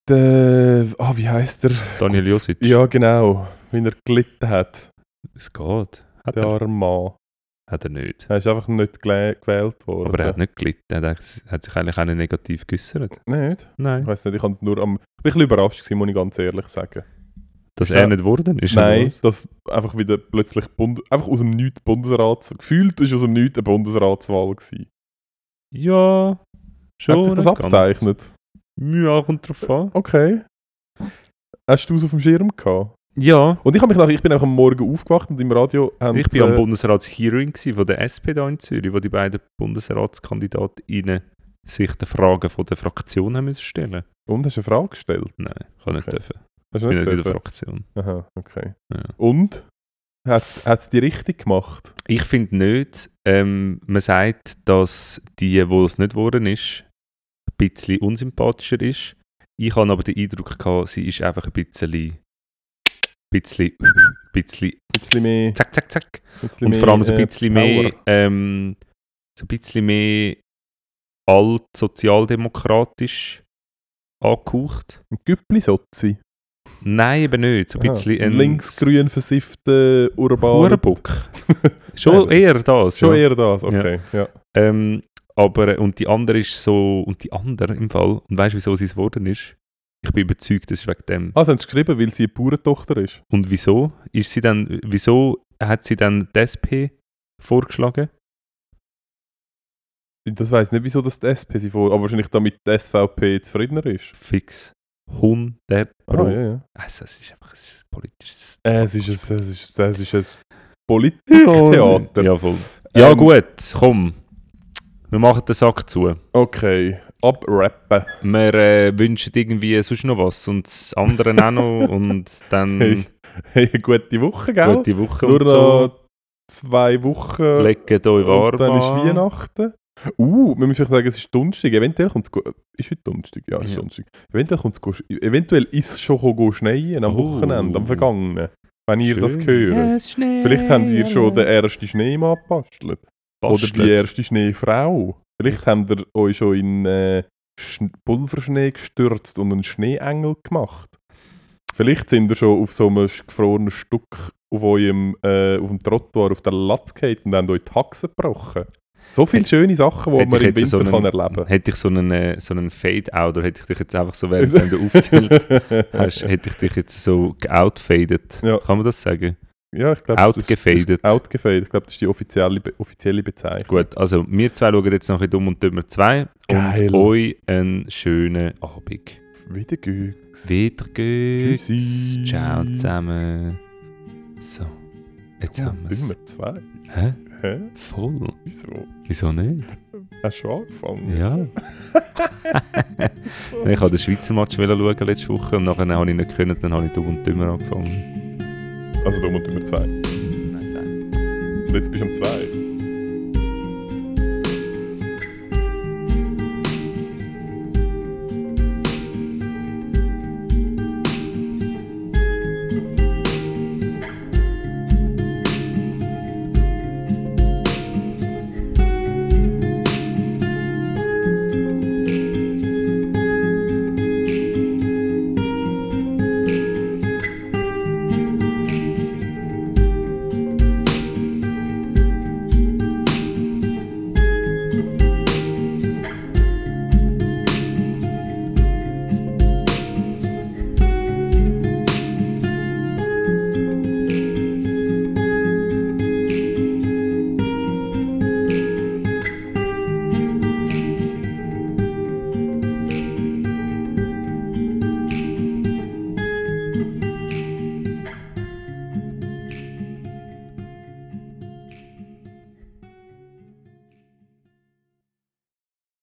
der, ah, wie heißt der? Daniel Josic. Ja, genau, wie er gelitten hat, Es geht. Hat der er, arme Mann. hat er nicht. Er ist einfach nicht gewählt worden. Aber er hat nicht gelitten. Er hat, sich eigentlich auch nicht negativ geäußert. Nicht? Ich Nein. weiß nicht, ich, hab nur am, ich ein bisschen überrascht, gewesen, muss ich ganz ehrlich sagen. Dass Ja. er nicht geworden ist. Nein, dass einfach wieder plötzlich Bund, einfach aus dem Nichts Bundesrats, gefühlt ist aus dem Nichts eine Bundesratswahl gewesen. Ja. Schon. Hat sich das abgezeichnet? Ganz. Ja, kommt drauf an. Okay. Hast du es auf dem Schirm gehabt? Ja. Und ich, mich nach, ich bin einfach am Morgen aufgewacht und im Radio haben Ich sie, war am äh, Bundesratshearing von der SP da in Zürich, wo die beiden Bundesratskandidatinnen sich den Fragen von der Fraktion haben müssen stellen. Und hast du eine Frage gestellt? Nein, kann nicht Okay. dürfen. Hast Ich bin nicht in der? Fraktion. Aha, okay. Ja. Und? Hat es die richtig gemacht? Ich finde nicht, ähm, man sagt, dass die, wo es nicht geworden ist, bisschen unsympathischer ist. Ich habe aber den Eindruck gehabt, sie ist einfach ein bisschen, bisschen, bisschen, Ein bisschen mehr. zack, zack, zack. Und mehr, vor allem so ein äh, bisschen mehr, Power. ähm, so ein bisschen mehr alt-sozialdemokratisch angehaucht. Ein Güppli-Sozi. Nein, eben nicht. So ein bisschen ein ein linksgrün versiffter urbaner... Hurenbock. Schon eher das. Schon ja. eher das, okay. Ja. Ähm, aber, äh, und die andere ist so, und die andere im Fall, und weißt du, wieso sie es geworden ist? Ich bin überzeugt, das ist wegen dem. Ah, sie haben es geschrieben, weil sie eine Bauerntochter ist. Und wieso? Ist sie dann, wieso hat sie dann die SP vorgeschlagen? Das weiß nicht, wieso das die SP sie vor... Aber wahrscheinlich damit die SVP zufriedener ist. Fix. 100 Pro. Ah, ja, ja. Also, es ist einfach ein politisches... Äh, es, ist ein, es, ist, es ist ein Politiktheater. Ja, voll. Ja, Ähm, gut, komm. Wir machen den Sack zu. Okay, abrappen. Wir äh, wünschen irgendwie sonst noch was und das andere auch noch und dann Hey, hey, eine gute Woche, gell? gute Woche Nur und so. noch zwei Wochen Legt euch warm und dann ist. Weihnachten. Uh, wir müssen vielleicht sagen, es ist Donnerstag. Eventuell kommt es... Ist heute Donnerstag? Ja, es ist Ja. Donnerstag. Eventuell, kommt's eventuell ist es schon go schneien am Oh. Wochenende, am vergangenen. Wenn ihr das Schön. hört. Vielleicht habt ihr schon den ersten Schneemann gebastelt. Oder die erste Schneefrau. Vielleicht habt ihr euch schon in äh, Sch- Pulverschnee gestürzt und einen Schneeengel gemacht. Vielleicht sind ihr schon auf so einem gefrorenen Stück auf eurem äh, auf dem Trottoir auf der Latz gehabt und habt euch die Haxen gebrochen. So viele Hätte- schöne Sachen, die man im Winter so kann einen- erleben Hätte ich so einen, äh, so einen Fade-Out oder hätte ich dich jetzt einfach so, während du aufzählt hast, hätte ich dich jetzt so geoutfadet. Ja. Kann man das sagen? Ja, ich glaube, Outgefadet. Outgefadet. Ich glaube, das ist die offizielle, offizielle Bezeichnung. Gut, also wir zwei schauen jetzt noch ein bisschen dumm und dümmer zwei Geil. und euch einen schönen Abend. Wieder Güchs. Wieder geht's. Tschüssi. Ciao zusammen. So, jetzt Ja, haben wir Dümmer zwei. Hä? Hä? Voll. Wieso? Wieso nicht? Hast du schon angefangen? Ja. ich wollte den Schweizer Match schauen letzte Woche und nachher habe ich nicht können, dann habe ich dumm und dümmer angefangen. Also, da muss Dümmer zwei. Und jetzt bist du um zwei.